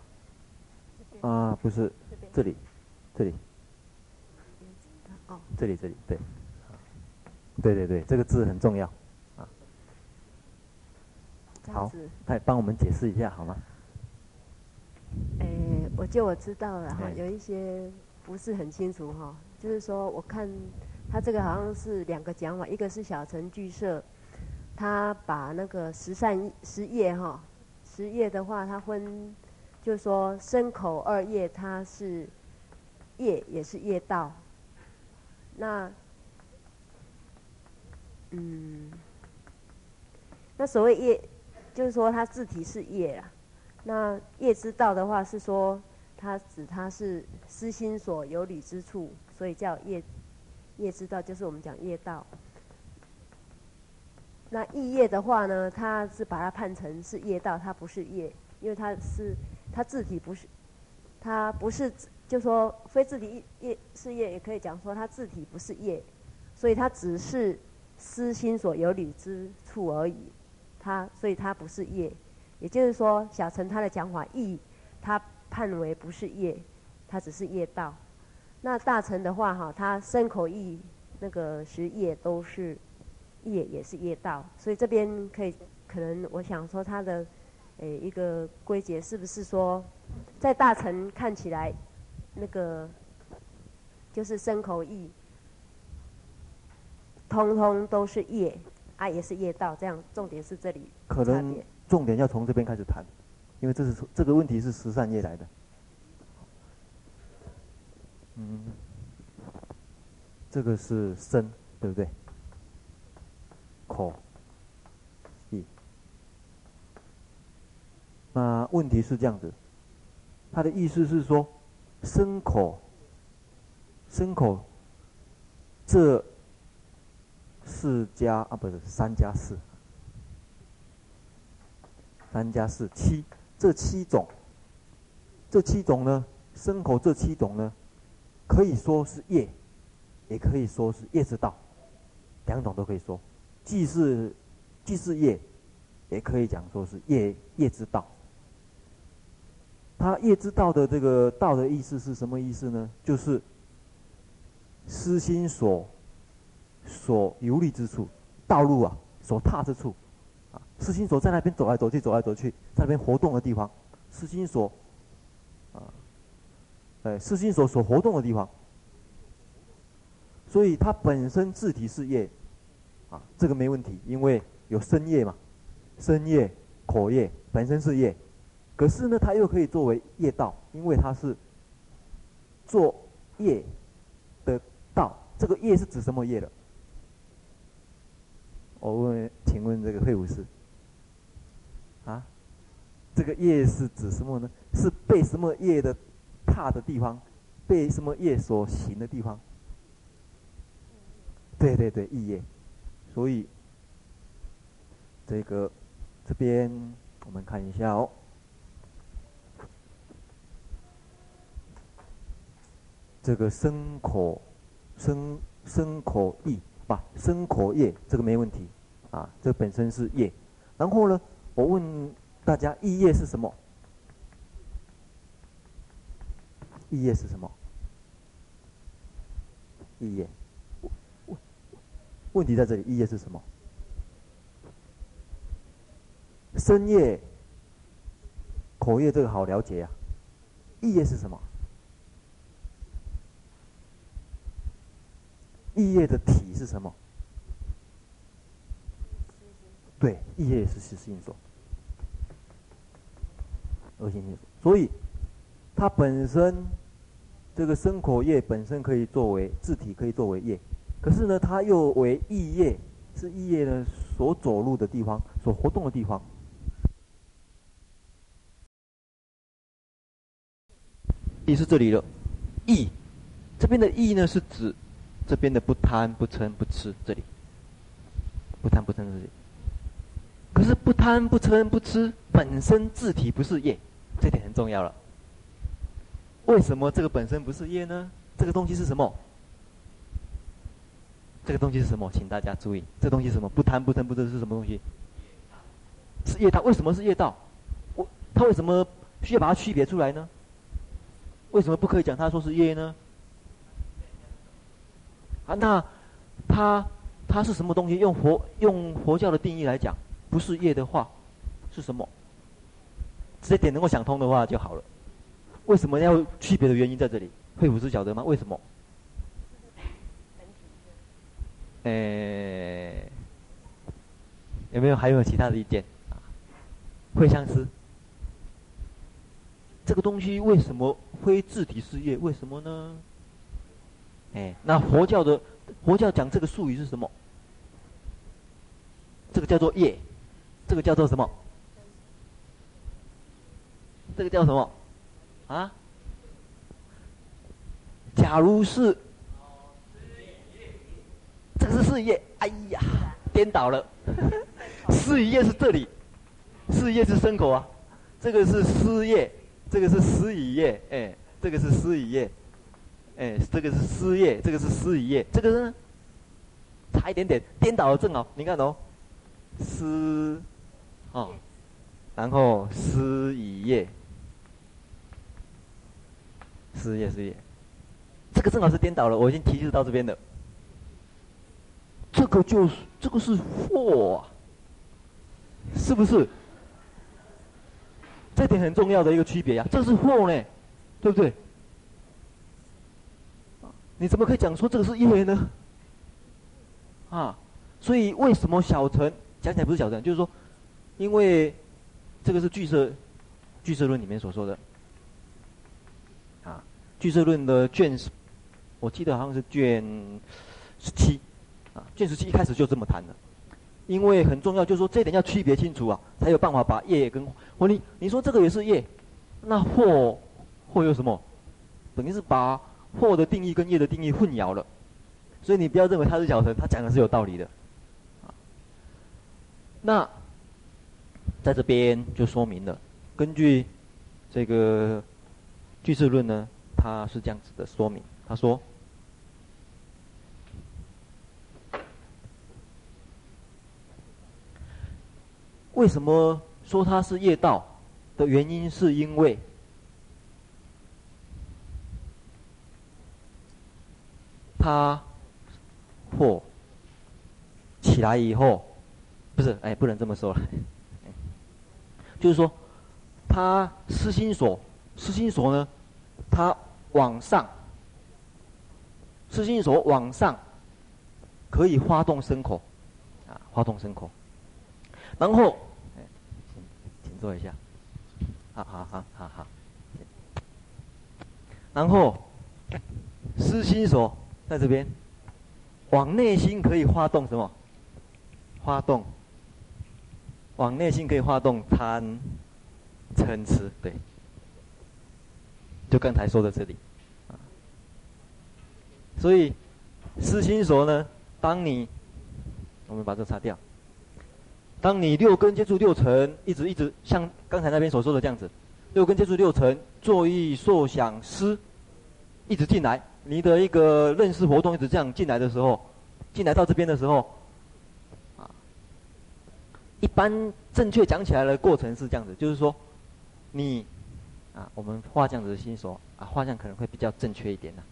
啊，不是，这里，这里。哦。这里，这里，对。对对对，这个字很重要啊。好，来帮我们解释一下好吗？诶、欸，我就我知道了哈，有一些不是很清楚哈，就是说我看他这个好像是两个讲法，一个是小乘俱舍，他把那个十善十业哈，十业的话他分，就是说身口二业，它是业也是业道，那嗯，那所谓业。就是说，它自体是业啊。那业之道的话，是说它指它是私心所有理之处，所以叫业业之道，就是我们讲业道。那异业的话呢，它是把它判成是业道，它不是业，因为它是它自体不是，它不是，就说非自体业是业，也可以讲说它自体不是业，所以它只是私心所有理之处而已。他所以他不是业，也就是说小陈他的讲法意，他判为不是业，他只是业道。那大乘的话哈，他身口意那个十业都是业，也是业道。所以这边可以可能我想说他的诶一个归结是不是说，在大乘看起来那个就是身口意，通通都是业。啊，也是业道，这样重点是这里。可能重点要从这边开始谈，因为这是这个问题是十善业来的。嗯，这个是身，对不对？口、意。那问题是这样子，他的意思是说，牲口、牲口这。四加啊，不是三加四，三加四七，这七种，这七种呢，牲口这七种呢，可以说是业，也可以说是业之道，两种都可以说，既是既是业，也可以讲说是业业之道。他业之道的这个道的意思是什么意思呢？就是私心所。所游历之处，道路啊，所踏之处，啊，私心所在那边走来走去，走来走去，在那边活动的地方，私心所，啊，哎，私心所所活动的地方，所以它本身自体是业，啊，这个没问题，因为有身业嘛，身业、口业本身是业，可是呢，它又可以作为业道，因为它是做业的道，这个业是指什么业的？我问，请问这个慧武士，啊，这个业是指什么呢？是被什么业的踏的地方，被什么业所行的地方？对对对，意业。所以这个这边我们看一下哦，这个生口生生口意。吧，生口业这个没问题，啊，这本身是业。然后呢，我问大家，意业是什么？意业是什么？意业，问题在这里，意业是什么？身业、口业这个好了解呀，意业是什么？意业的体是什么？对，意业也是思心所，恶心心所。所以，它本身这个生口业本身可以作为字体，可以作为业，可是呢，它又为意业，是意业呢所走路的地方，所活动的地方。意是这里了，意，这边的意呢是指这边的不贪不嗔不痴这里，不贪不嗔这里。可是不贪不嗔不痴本身自体不是业，这点很重要了。为什么这个本身不是业呢？这个东西是什么？这个东西是什么？请大家注意，这东西什么？不贪不嗔不痴是什么东西？是业道。为什么是业道？我他为什么需要把它区别出来呢？为什么不可以讲他说是业呢？啊，那它它是什么东西？用佛用佛教的定义来讲。不是业的话，是什么？这点能够想通的话就好了。为什么要区别的原因在这里？惠普师晓得吗？为什么？哎，有没有还有其他的意见？会相思，这个东西为什么非自体是业？为什么呢？哎，那佛教的佛教讲这个术语是什么？这个叫做业。这个叫做什么？这个叫什么？啊？假如是，这个是事业。哎呀，颠倒了。事业是这里，事业是牲口啊。这个是事业，这个是思已业。哎，这个是思已业。哎，这个是思业，这个是思已业。这个呢，差一点点，颠倒了正好。你看哦，失。哦，然后失一业，失业失业，这个正好是颠倒了。我已经提示到这边了。这个就是这个是惑啊，是不是？这点很重要的一个区别呀，这是惑呢，对不对？你怎么可以讲说这个是因为呢？啊，所以为什么小乘讲起来不是小乘，就是说。因为这个是俱舍，俱舍论里面所说的，啊，俱舍论的卷，我记得好像是卷十七，啊，卷十七一开始就这么谈的，因为很重要，就是说这一点要区别清楚啊，才有办法把业跟或你你说这个也是业，那或或有什么？等于是把惑的定义跟业的定义混淆了，所以你不要认为他是小乘，他讲的是有道理的，那。在这边就说明了，根据这个句式论呢，他是这样子的说明。他说，为什么说它是业道的原因，是因为他或起来以后，不是，哎，不能这么说了。就是说，他思心所，思心所呢，他往上，思心所往上，可以发动身口，啊，发动身口，然后，请请坐一下，好好好好好，然后，思心所在这边，往内心可以发动什么？发动。往内心可以发动贪、嗔、痴，对，就刚才说的这里，啊，所以思心所呢，当你，我们把这擦掉，当你六根接触六尘，一直一直像刚才那边所说的这样子，六根接触六尘，作意、受、想、思，一直进来，你的一个认识活动一直这样进来的时候，进来到这边的时候。啊一般正确讲起来的过程是这样子，就是说，你，啊，我们画这样子的心所，啊，画像可能会比较正确一点呢。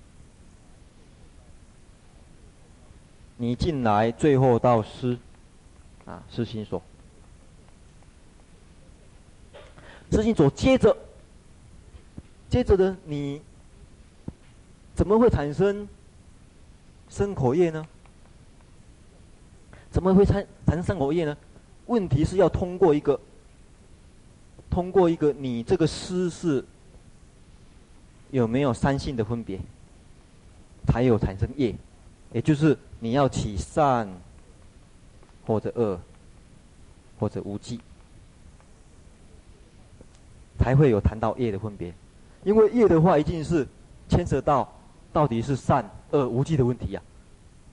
你进来，最后到师，啊，师心所，师心所，接着，接着呢，你怎么会产生生口业呢？怎么会产产生生口业呢？问题是要通过一个，通过一个你这个思是有没有三性的分别，才有产生业，也就是你要起善或者恶或者无记，才会有谈到业的分别。因为业的话，一定是牵涉到到底是善恶无记的问题呀、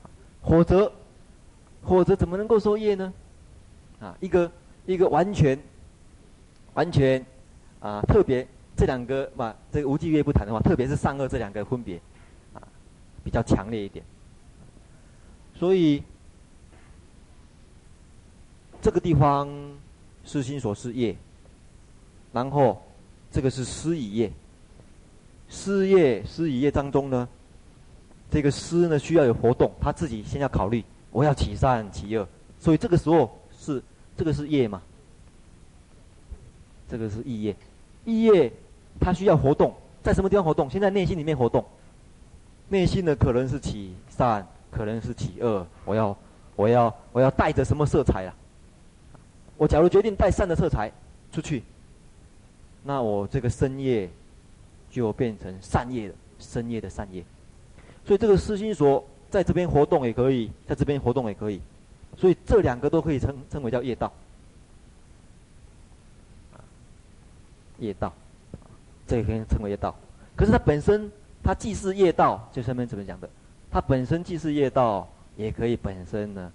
啊，否则否则怎么能够说业呢？啊，一个一个完全完全啊，特别这两个嘛，这个无记业不谈的话，特别是善恶这两个分别啊，比较强烈一点。所以这个地方是心所事业，然后这个是思已业。思业思已业当中呢，这个思呢需要有活动，他自己先要考虑，我要起善起恶，所以这个时候是这个是业嘛？这个是意业，意业它需要活动，在什么地方活动？先在内心里面活动，内心呢可能是起善，可能是起恶，我要我要我要带着什么色彩啊？我假如决定带善的色彩出去，那我这个深夜。就变成善业的身业的善业，所以这个思心所在这边活动也可以，在这边活动也可以，所以这两个都可以称称为叫业道。业道，这个可以称为业道。可是它本身，它既是业道，就上面怎么讲的？它本身既是业道，也可以本身呢，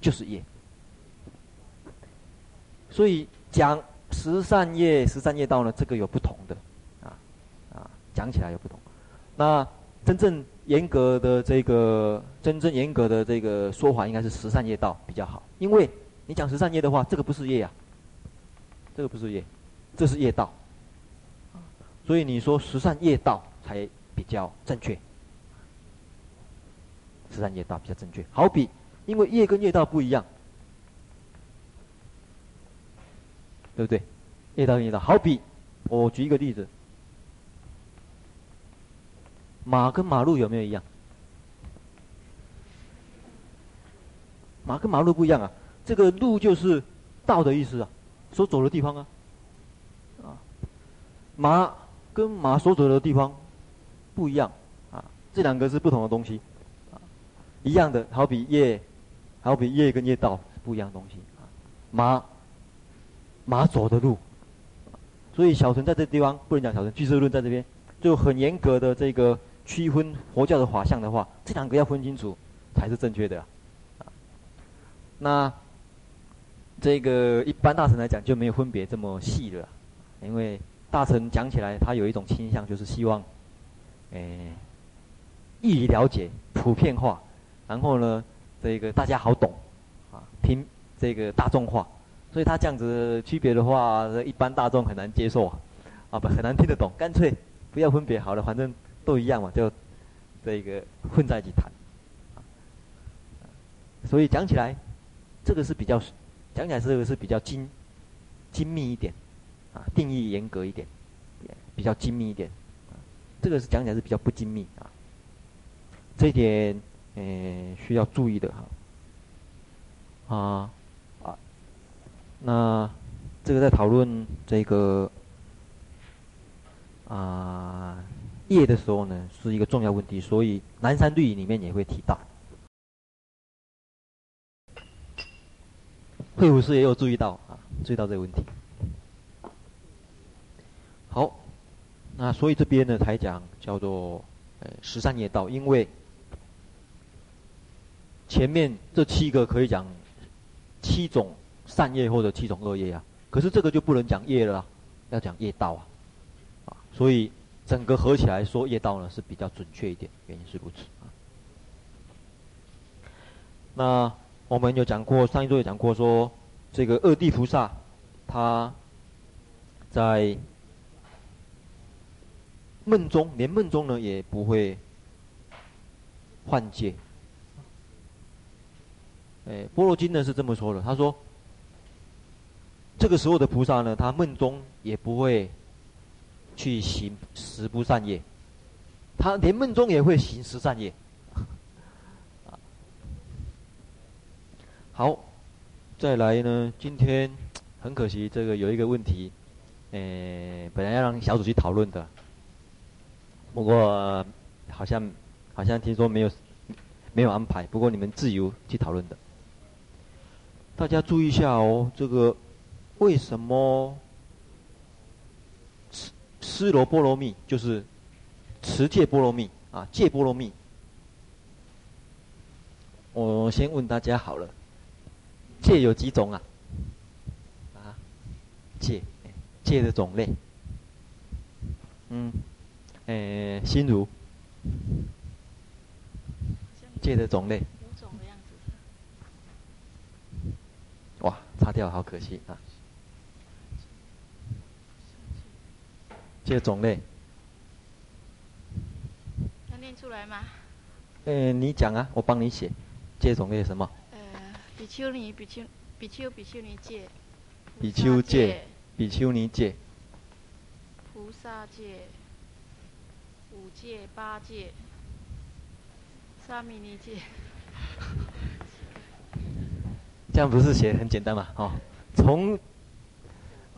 就是业。所以讲十善业、十善业道呢，这个有不同的。讲起来又不同，那真正严格的这个真正严格的这个说法，应该是十善业道比较好。因为你讲十善业的话，这个不是业啊，这个不是业，这是业道。所以你说十善业道才比较正确，十善业道比较正确。好比，因为业跟业道不一样，对不对？业道跟业道，好比我举一个例子。马跟马路有没有一样？马跟马路不一样啊，这个路就是道的意思啊，所走的地方啊，啊，马跟马所走的地方不一样啊，这两个是不同的东西，啊，一样的，好比夜，好比夜跟夜道不一样的东西啊，马，马走的路，所以小乘在这地方不能讲小乘，俱舍论在这边就很严格的这个。区分佛教的法相的话，这两个要分清楚才是正确的啊。那这个一般大乘来讲就没有分别这么细了，因为大乘讲起来，他有一种倾向，就是希望，诶，易于了解、普遍化，然后呢，这个大家好懂，啊，听这个大众化，所以他这样子区别的话，一般大众很难接受啊，啊不很难听得懂，干脆不要分别好了，反正。都一样嘛，就这个混在一起谈，所以讲起来，这个是比较讲起来这个是比较精精密一点，啊，定义严格一点，比较精密一点，这个是讲起来是比较不精密啊，这一点呃需要注意的哈，啊啊，那这个在讨论这个啊。业的时候呢，是一个重要问题，所以南山律仪里面也会提到。慧辅师也有注意到啊，注意到这个问题。好，那所以这边呢才讲叫做呃十三业道，因为前面这七个可以讲七种善业或者七种恶业啊，可是这个就不能讲业了，要讲业道啊，啊，所以。整个合起来说业道呢是比较准确一点，原因是如此啊。那我们有讲过，上一周有讲过说，这个二地菩萨，他在梦中，连梦中呢也不会换界。哎，般若经呢是这么说的，他说，这个时候的菩萨呢，他梦中也不会。去行十不善业，他连梦中也会行十善业。好，再来呢？今天很可惜，这个有一个问题，诶，本来要让小组去讨论的，不过好像好像听说没有没有安排，不过你们自由去讨论的。大家注意一下哦，这个为什么尸尸罗波罗蜜就是持戒波罗蜜啊？戒波罗蜜。我先问大家好了，戒有几种啊？啊，戒，戒的种类。嗯，诶，心如，戒的种类。五种的样子。哇，擦掉，好可惜啊！戒种类。要念出来吗？嗯，你讲啊，我帮你写。戒种类什么？呃，比丘尼、比丘、比丘、比丘尼戒。比丘戒、比丘尼戒。菩萨戒、五戒、八戒、沙弥尼戒。这样不是写很简单吗？哦，从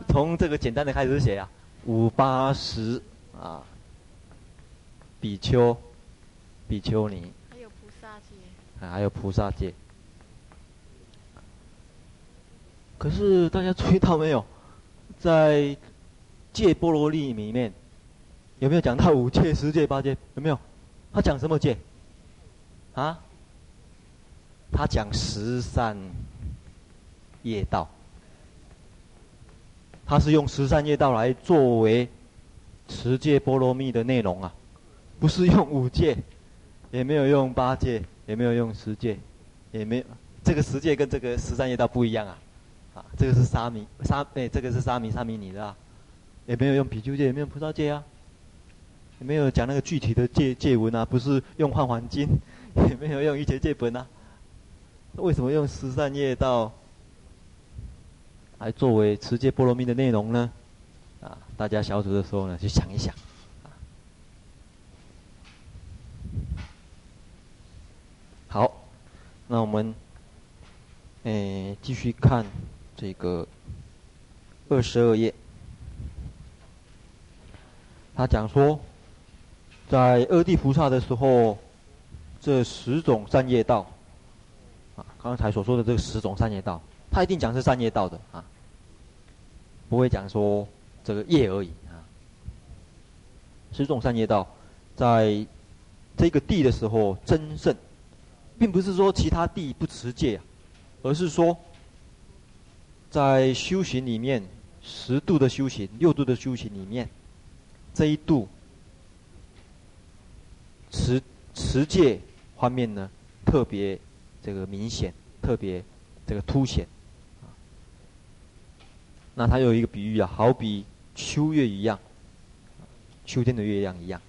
从这个简单的开始写啊，五八十啊，比丘、比丘尼。还有菩萨戒，还有菩萨戒可是大家注意到没有，在戒波罗蜜里面有没有讲到五戒、十戒、八戒？有没有？他讲什么戒？啊？他讲十善业道，他是用十三业道来作为持戒波罗蜜的内容啊，不是用五戒，也没有用八戒。也没有用十戒，也没有这个十戒跟这个十三业道不一样啊，啊，这个是沙弥沙哎，这个是沙弥沙弥尼的啊，也没有用比丘戒，也没有菩萨戒啊，也没有讲那个具体的戒戒文啊，不是用《换黄金》，也没有用《瑜伽戒本》啊，为什么用十三业道来作为持戒波罗蜜的内容呢？啊，大家小组的时候呢，去想一想。好，那我们，诶，继续看这个二十二页。他讲说，在二地菩萨的时候，这十种善业道，啊，刚才所说的这十种善业道，他一定讲是善业道的啊，不会讲说这个业而已啊。十种善业道，在这个地的时候增盛。并不是说其他地不持戒啊，而是说，在修行里面，十度的修行、六度的修行里面，这一度持持戒方面呢，特别这个明显，特别这个凸显。那它有一个比喻啊，好比秋月一样，秋天的月亮一样，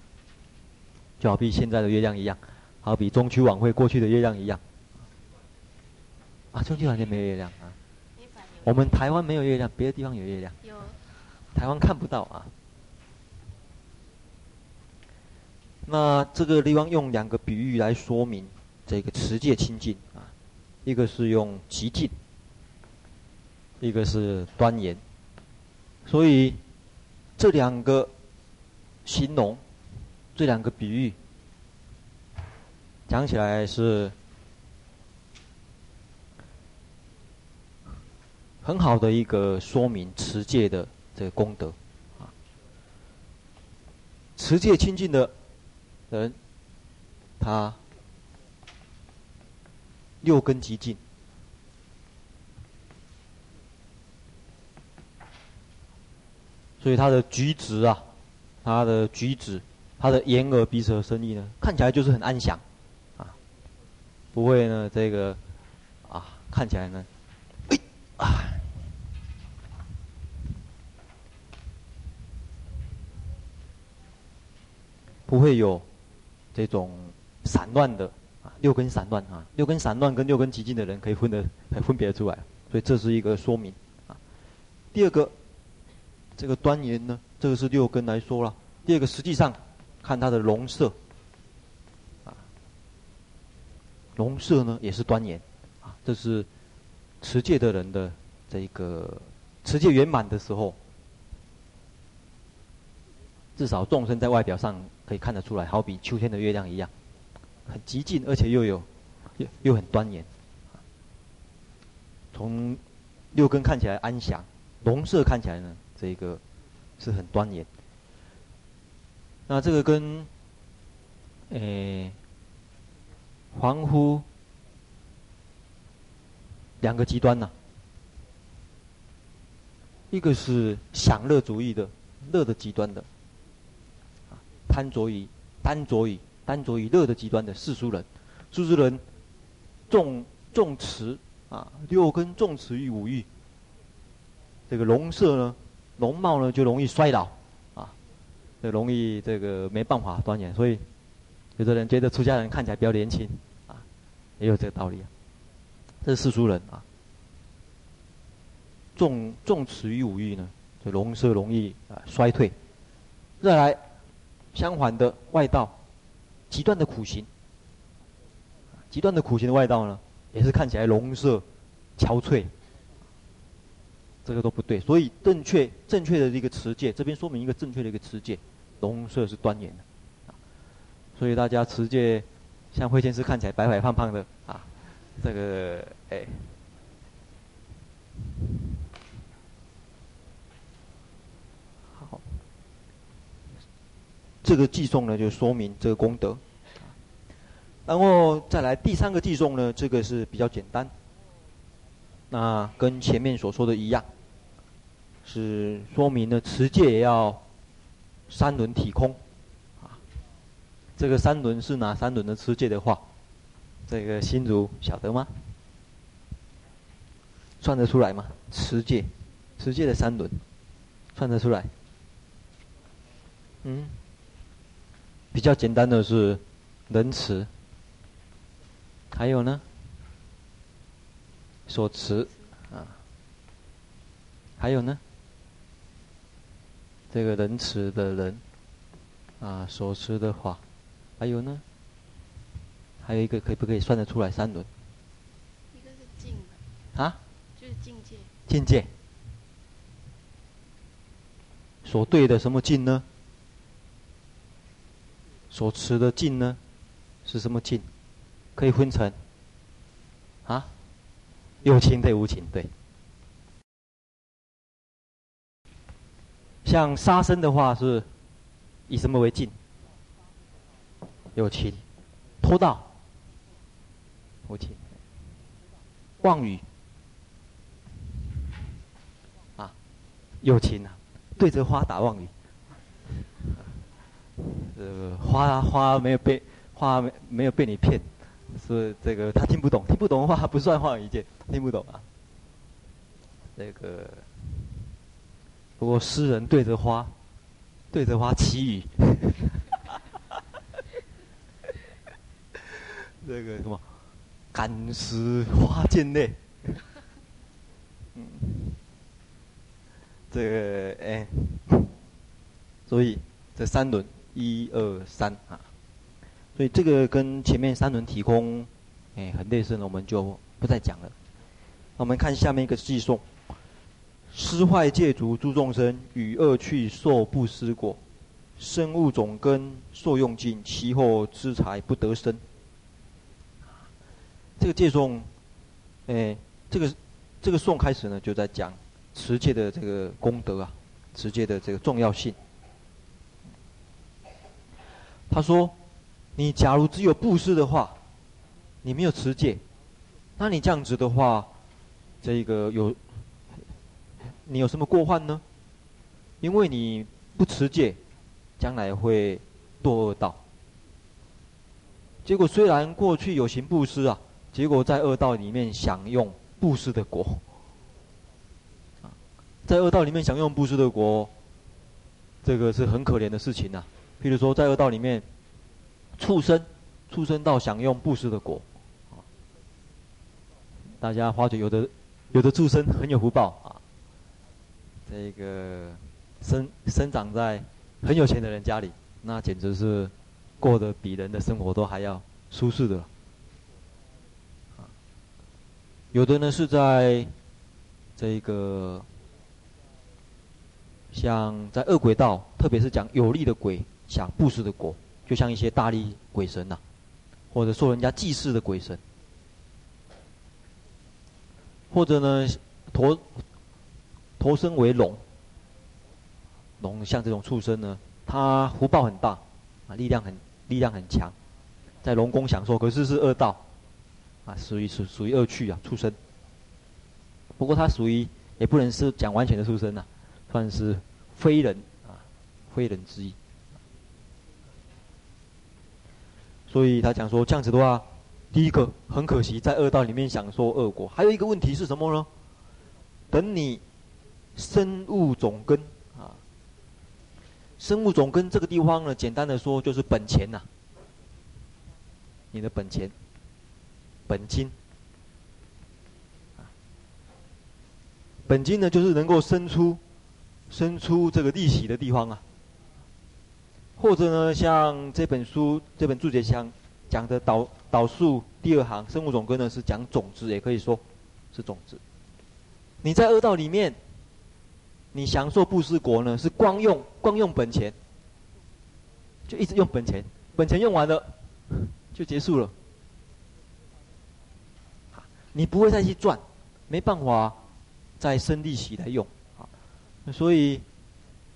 就好比现在的月亮一样。好比中秋晚会过去的月亮一样，啊，中秋晚会没有月亮啊。我们台湾没有月亮，别的地方有月亮。有。台湾看不到啊。那这个地方用两个比喻来说明这个持戒清净啊，一个是用极静，一个是端严。所以这两个形容，这两个比喻。讲起来是很好的一个说明持戒的这个功德啊，持戒清净的人，他六根极净，所以他的举止啊，他的举止，他的眼耳鼻舌身意呢，看起来就是很安详。啊不会呢，这个啊，看起来呢，啊，不会有这种散乱的啊，六根散乱啊，六根散乱跟六根极净的人可以分得可以分别出来，所以这是一个说明啊。第二个，这个端严呢，这个是六根来说了。第二个，实际上看它的容色。啊容色呢，也是端严，啊，这是持戒的人的这个持戒圆满的时候，至少众生在外表上可以看得出来，好比秋天的月亮一样，很极尽，而且又有又又很端严。从六根看起来安详，龙色看起来呢，这个是很端严。那这个跟诶凡夫两个极端呢、啊，一个是享乐主义的乐的极端的。贪着于单着于单着于乐的极端的世俗人，世俗人重重持啊六根重持于五欲，这个龙色呢容貌呢就容易衰老啊，就容易这个没办法端严，所以有的人觉得出家人看起来比较年轻啊，也有这个道理啊。这是世俗人啊，重重持于五欲呢，就容色容易啊衰退，再来。相反的外道，极端的苦行，极端的苦行的外道呢，也是看起来容色憔悴，这个都不对。所以正确正确的一个持戒，这边说明一个正确的一个持戒，龙色是端严的。所以大家持戒，像慧天师看起来白白胖胖的啊，这个哎。这个偈颂呢，就说明这个功德。然后再来第三个偈颂呢，这个是比较简单。那跟前面所说的一样，是说明呢持戒也要三轮体空。啊，这个三轮是哪三轮的持戒的话，这个心如晓得吗？算得出来吗？持戒，持戒的三轮，算得出来？嗯。比较简单的是忍持，还有呢，所持啊，还有呢，这个仁慈的人。啊，所持的法，还有呢，还有一个可以不可以算得出来三轮？一个是境啊，就是境界。境界，所对的什么境呢？所持的境呢，是什么境？可以分成啊，有情对无情对。像杀生的话，是以什么为境？有情。偷盗，无情。妄语啊，有情啊，对着花打妄语。呃，花花没有被花没没有被你骗，是这个他听不懂，听不懂的话不算话一件，听不懂啊。这个不过诗人对着花，对着花祈雨，这个什么，感时花溅泪，嗯，这个哎，所以这三轮。一二三啊，所以这个跟前面三轮提空，哎，很类似的，我们就不再讲了。那我们看下面一个偈颂：施坏戒足诸众生，与恶趣受不思果，生物种根受用尽，其后资财不得生。这个偈颂，哎，这个这个颂开始呢，就在讲持戒的这个功德啊，持戒的这个重要性。他说：“你假如只有布施的话，你没有持戒，那你这样子的话，这个有你有什么过患呢？因为你不持戒，将来会堕恶道。结果虽然过去有行布施啊，结果在恶道里面享用布施的果。在恶道里面享用布施的果，这个是很可怜的事情呐、啊。”譬如说，在恶道里面，畜生，畜生道享用布施的果，大家发觉有的，有的畜生很有福报啊，这个生生长在很有钱的人家里，那简直是过得比人的生活都还要舒适的。有的呢是在这个像在恶鬼道，特别是讲有力的鬼，想布施的果，就像一些大力鬼神呐、或者受人家祭祀的鬼神，或者呢，投投身为龙，龙像这种畜生呢，它福报很大，啊，力量很力量很强，在龙宫享受，可是是恶道，啊，属于属属于恶趣啊，畜生。不过它属于也不能是讲完全的畜生呐、啊。算是非人啊，非人之一。所以他讲说这样子的话，第一个很可惜，在恶道里面享受恶果。还有一个问题是什么呢？等你生物种根啊，生物种根这个地方呢，简单的说就是本钱呐、你的本钱，本金。本金呢，就是能够生出。生出这个利息的地方啊，或者呢，像这本书这本注解箱讲的导导数第二行生物种根呢是讲种子，也可以说是种子。你在恶道里面，你享受布施果呢，是光用光用本钱，就一直用本钱，本钱用完了就结束了，你不会再去赚，没办法再生利息来用。所以，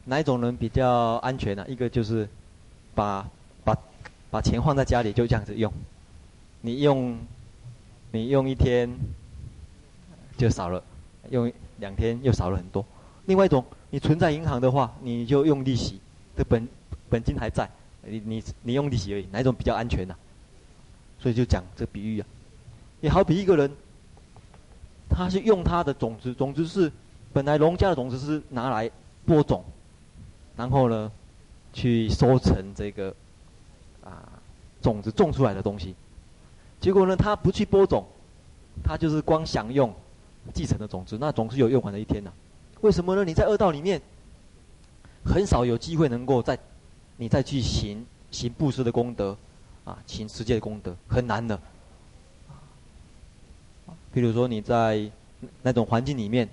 哪一种人比较安全呢、啊？一个就是把把把钱放在家里，就这样子用。你用你用一天就少了，用两天又少了很多。另外一种，你存在银行的话，你就用利息的本本金还在，你你你用利息而已。哪一种比较安全呢、啊？所以就讲这比喻啊。也好比一个人，他是用他的种子，种子是。本来农家的种子是拿来播种，然后呢，去收成这个啊种子种出来的东西。结果呢，他不去播种，他就是光享用继承的种子，那总是有用完的一天呐、为什么呢？你在恶道里面，很少有机会能够再你再去行行布施的功德，啊，行持戒的功德，很难的。比如说你在那种环境里面。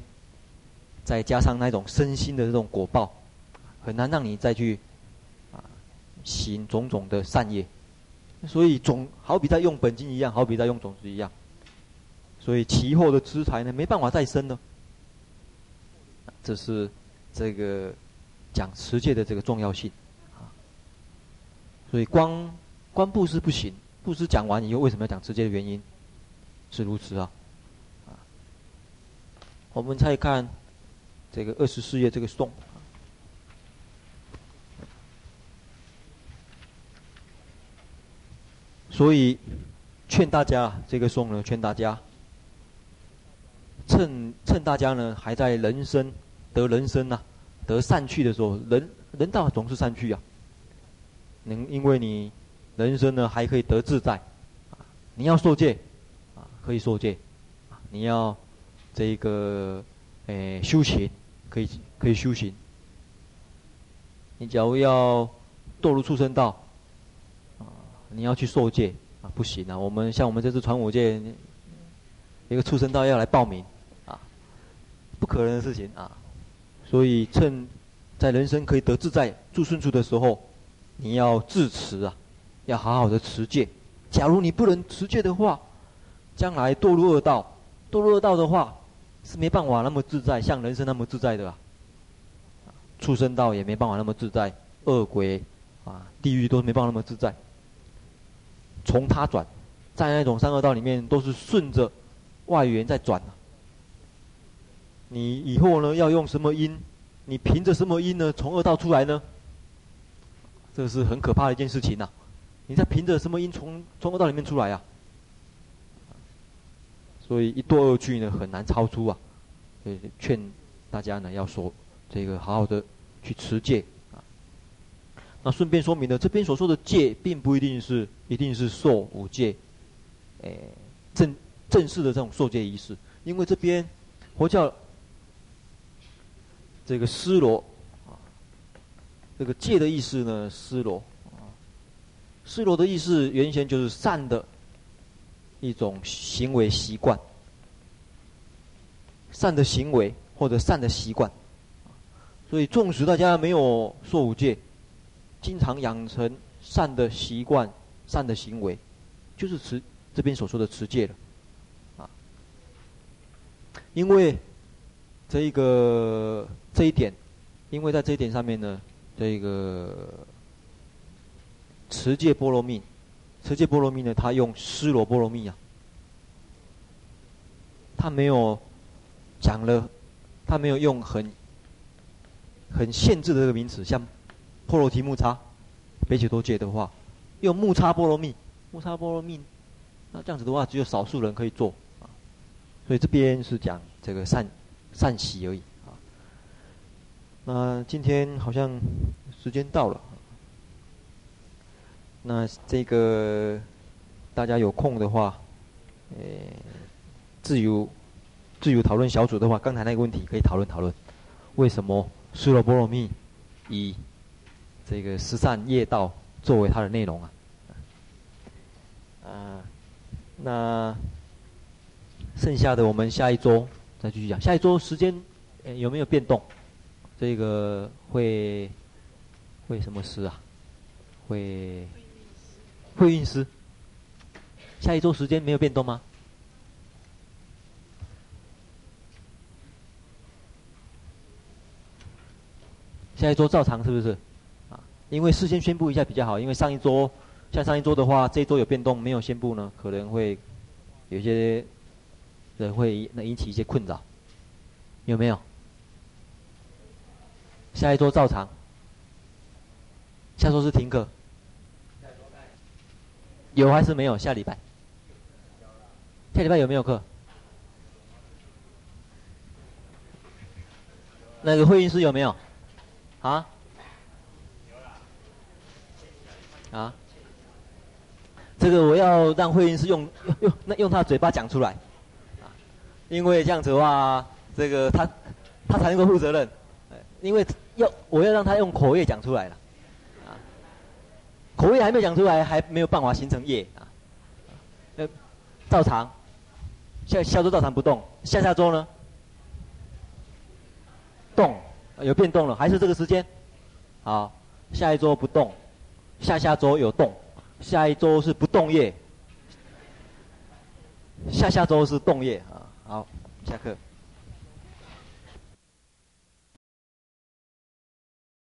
再加上那种身心的这种果报，很难让你再去啊行种种的善业，所以种好比在用本金一样，好比在用种子一样，所以其后的资财呢没办法再生了。这是这个讲持戒的这个重要性啊。所以光光布施不行，布施讲完以后，为什么要讲持戒的原因是如此啊？啊，我们再看。这个二十四页这个颂，所以劝大家这个颂呢，劝大家趁趁大家呢还在人生得人生呐、得善趣的时候，人人道总是善趣啊。能因为你人生呢还可以得自在，你要受戒，啊，可以受戒，你要这个诶修行。可以可以修行。你假如要堕入畜生道，你要去受戒啊，不行啊。我们像我们这次传五戒，一个畜生道要来报名，啊，不可能的事情啊。所以趁在人生可以得自在、住顺处的时候，你要自持啊，要好好的持戒。假如你不能持戒的话，将来堕入恶道，堕入恶道的话。是没办法那么自在，像人生那么自在的啊。畜生道也没办法那么自在，恶鬼啊，地狱都没办法那么自在。从他转，在那种三恶道里面，都是顺着外缘在转啊。你以后呢，要用什么因？你凭着什么因呢？从恶道出来呢？这是很可怕的一件事情呐、啊。你在凭着什么因从从恶道里面出来、啊？所以一堕恶趣呢，很难超出啊，所以劝大家呢要说这个好好的去持戒。那顺便说明呢，这边所说的戒，并不一定是一定是受五戒，诶正正式的这种受戒仪式，因为这边佛教这个尸罗啊，这个戒的意思呢，尸罗啊，尸罗的意思原先就是善的。一种行为习惯，善的行为或者善的习惯，所以纵使大家没有受五戒，经常养成善的习惯、善的行为，就是持这边所说的持戒了，啊，因为这一个这一点，因为在这一点上面呢，这个持戒波罗蜜，持戒波罗蜜呢，他用施罗波罗蜜啊，他没有讲了，他没有用很很限制的这个名词，像波罗提木叉、北解多戒的话，用木叉波罗蜜，木叉波罗蜜。那这样子的话，只有少数人可以做啊，所以这边是讲这个善善习而已啊。那今天好像时间到了，那这个大家有空的话，呃，自由自由讨论小组的话，刚才那个问题可以讨论讨论，为什么尸罗波罗蜜以这个十善业道作为它的内容啊？啊。那剩下的我们下一周再继续讲。下一周时间有没有变动？这个会会什么师啊？会会运师。下一周时间没有变动吗？下一周照常是不是？因为事先宣布一下比较好，因为上一周。像上一周的话，这一周有变动没有宣布呢？可能会有些人会能引起一些困扰，有没有？下一周照常，下周是停课，有还是没有？下礼拜，下礼拜有没有课？那个会议室有没有？啊？啊？这个我要让慧云师用用用那用他嘴巴讲出来，啊，因为这样子的话，这个他他才能够负责任，因为要我要让他用口业讲出来了，啊，口业还没讲出来，还没有办法形成业。啊，呃，照常，下下周照常不动，下下周呢，动，有变动了，还是这个时间，好，下一周不动，下下周有动。下一周是不动业，下下周是动业啊。好，下课。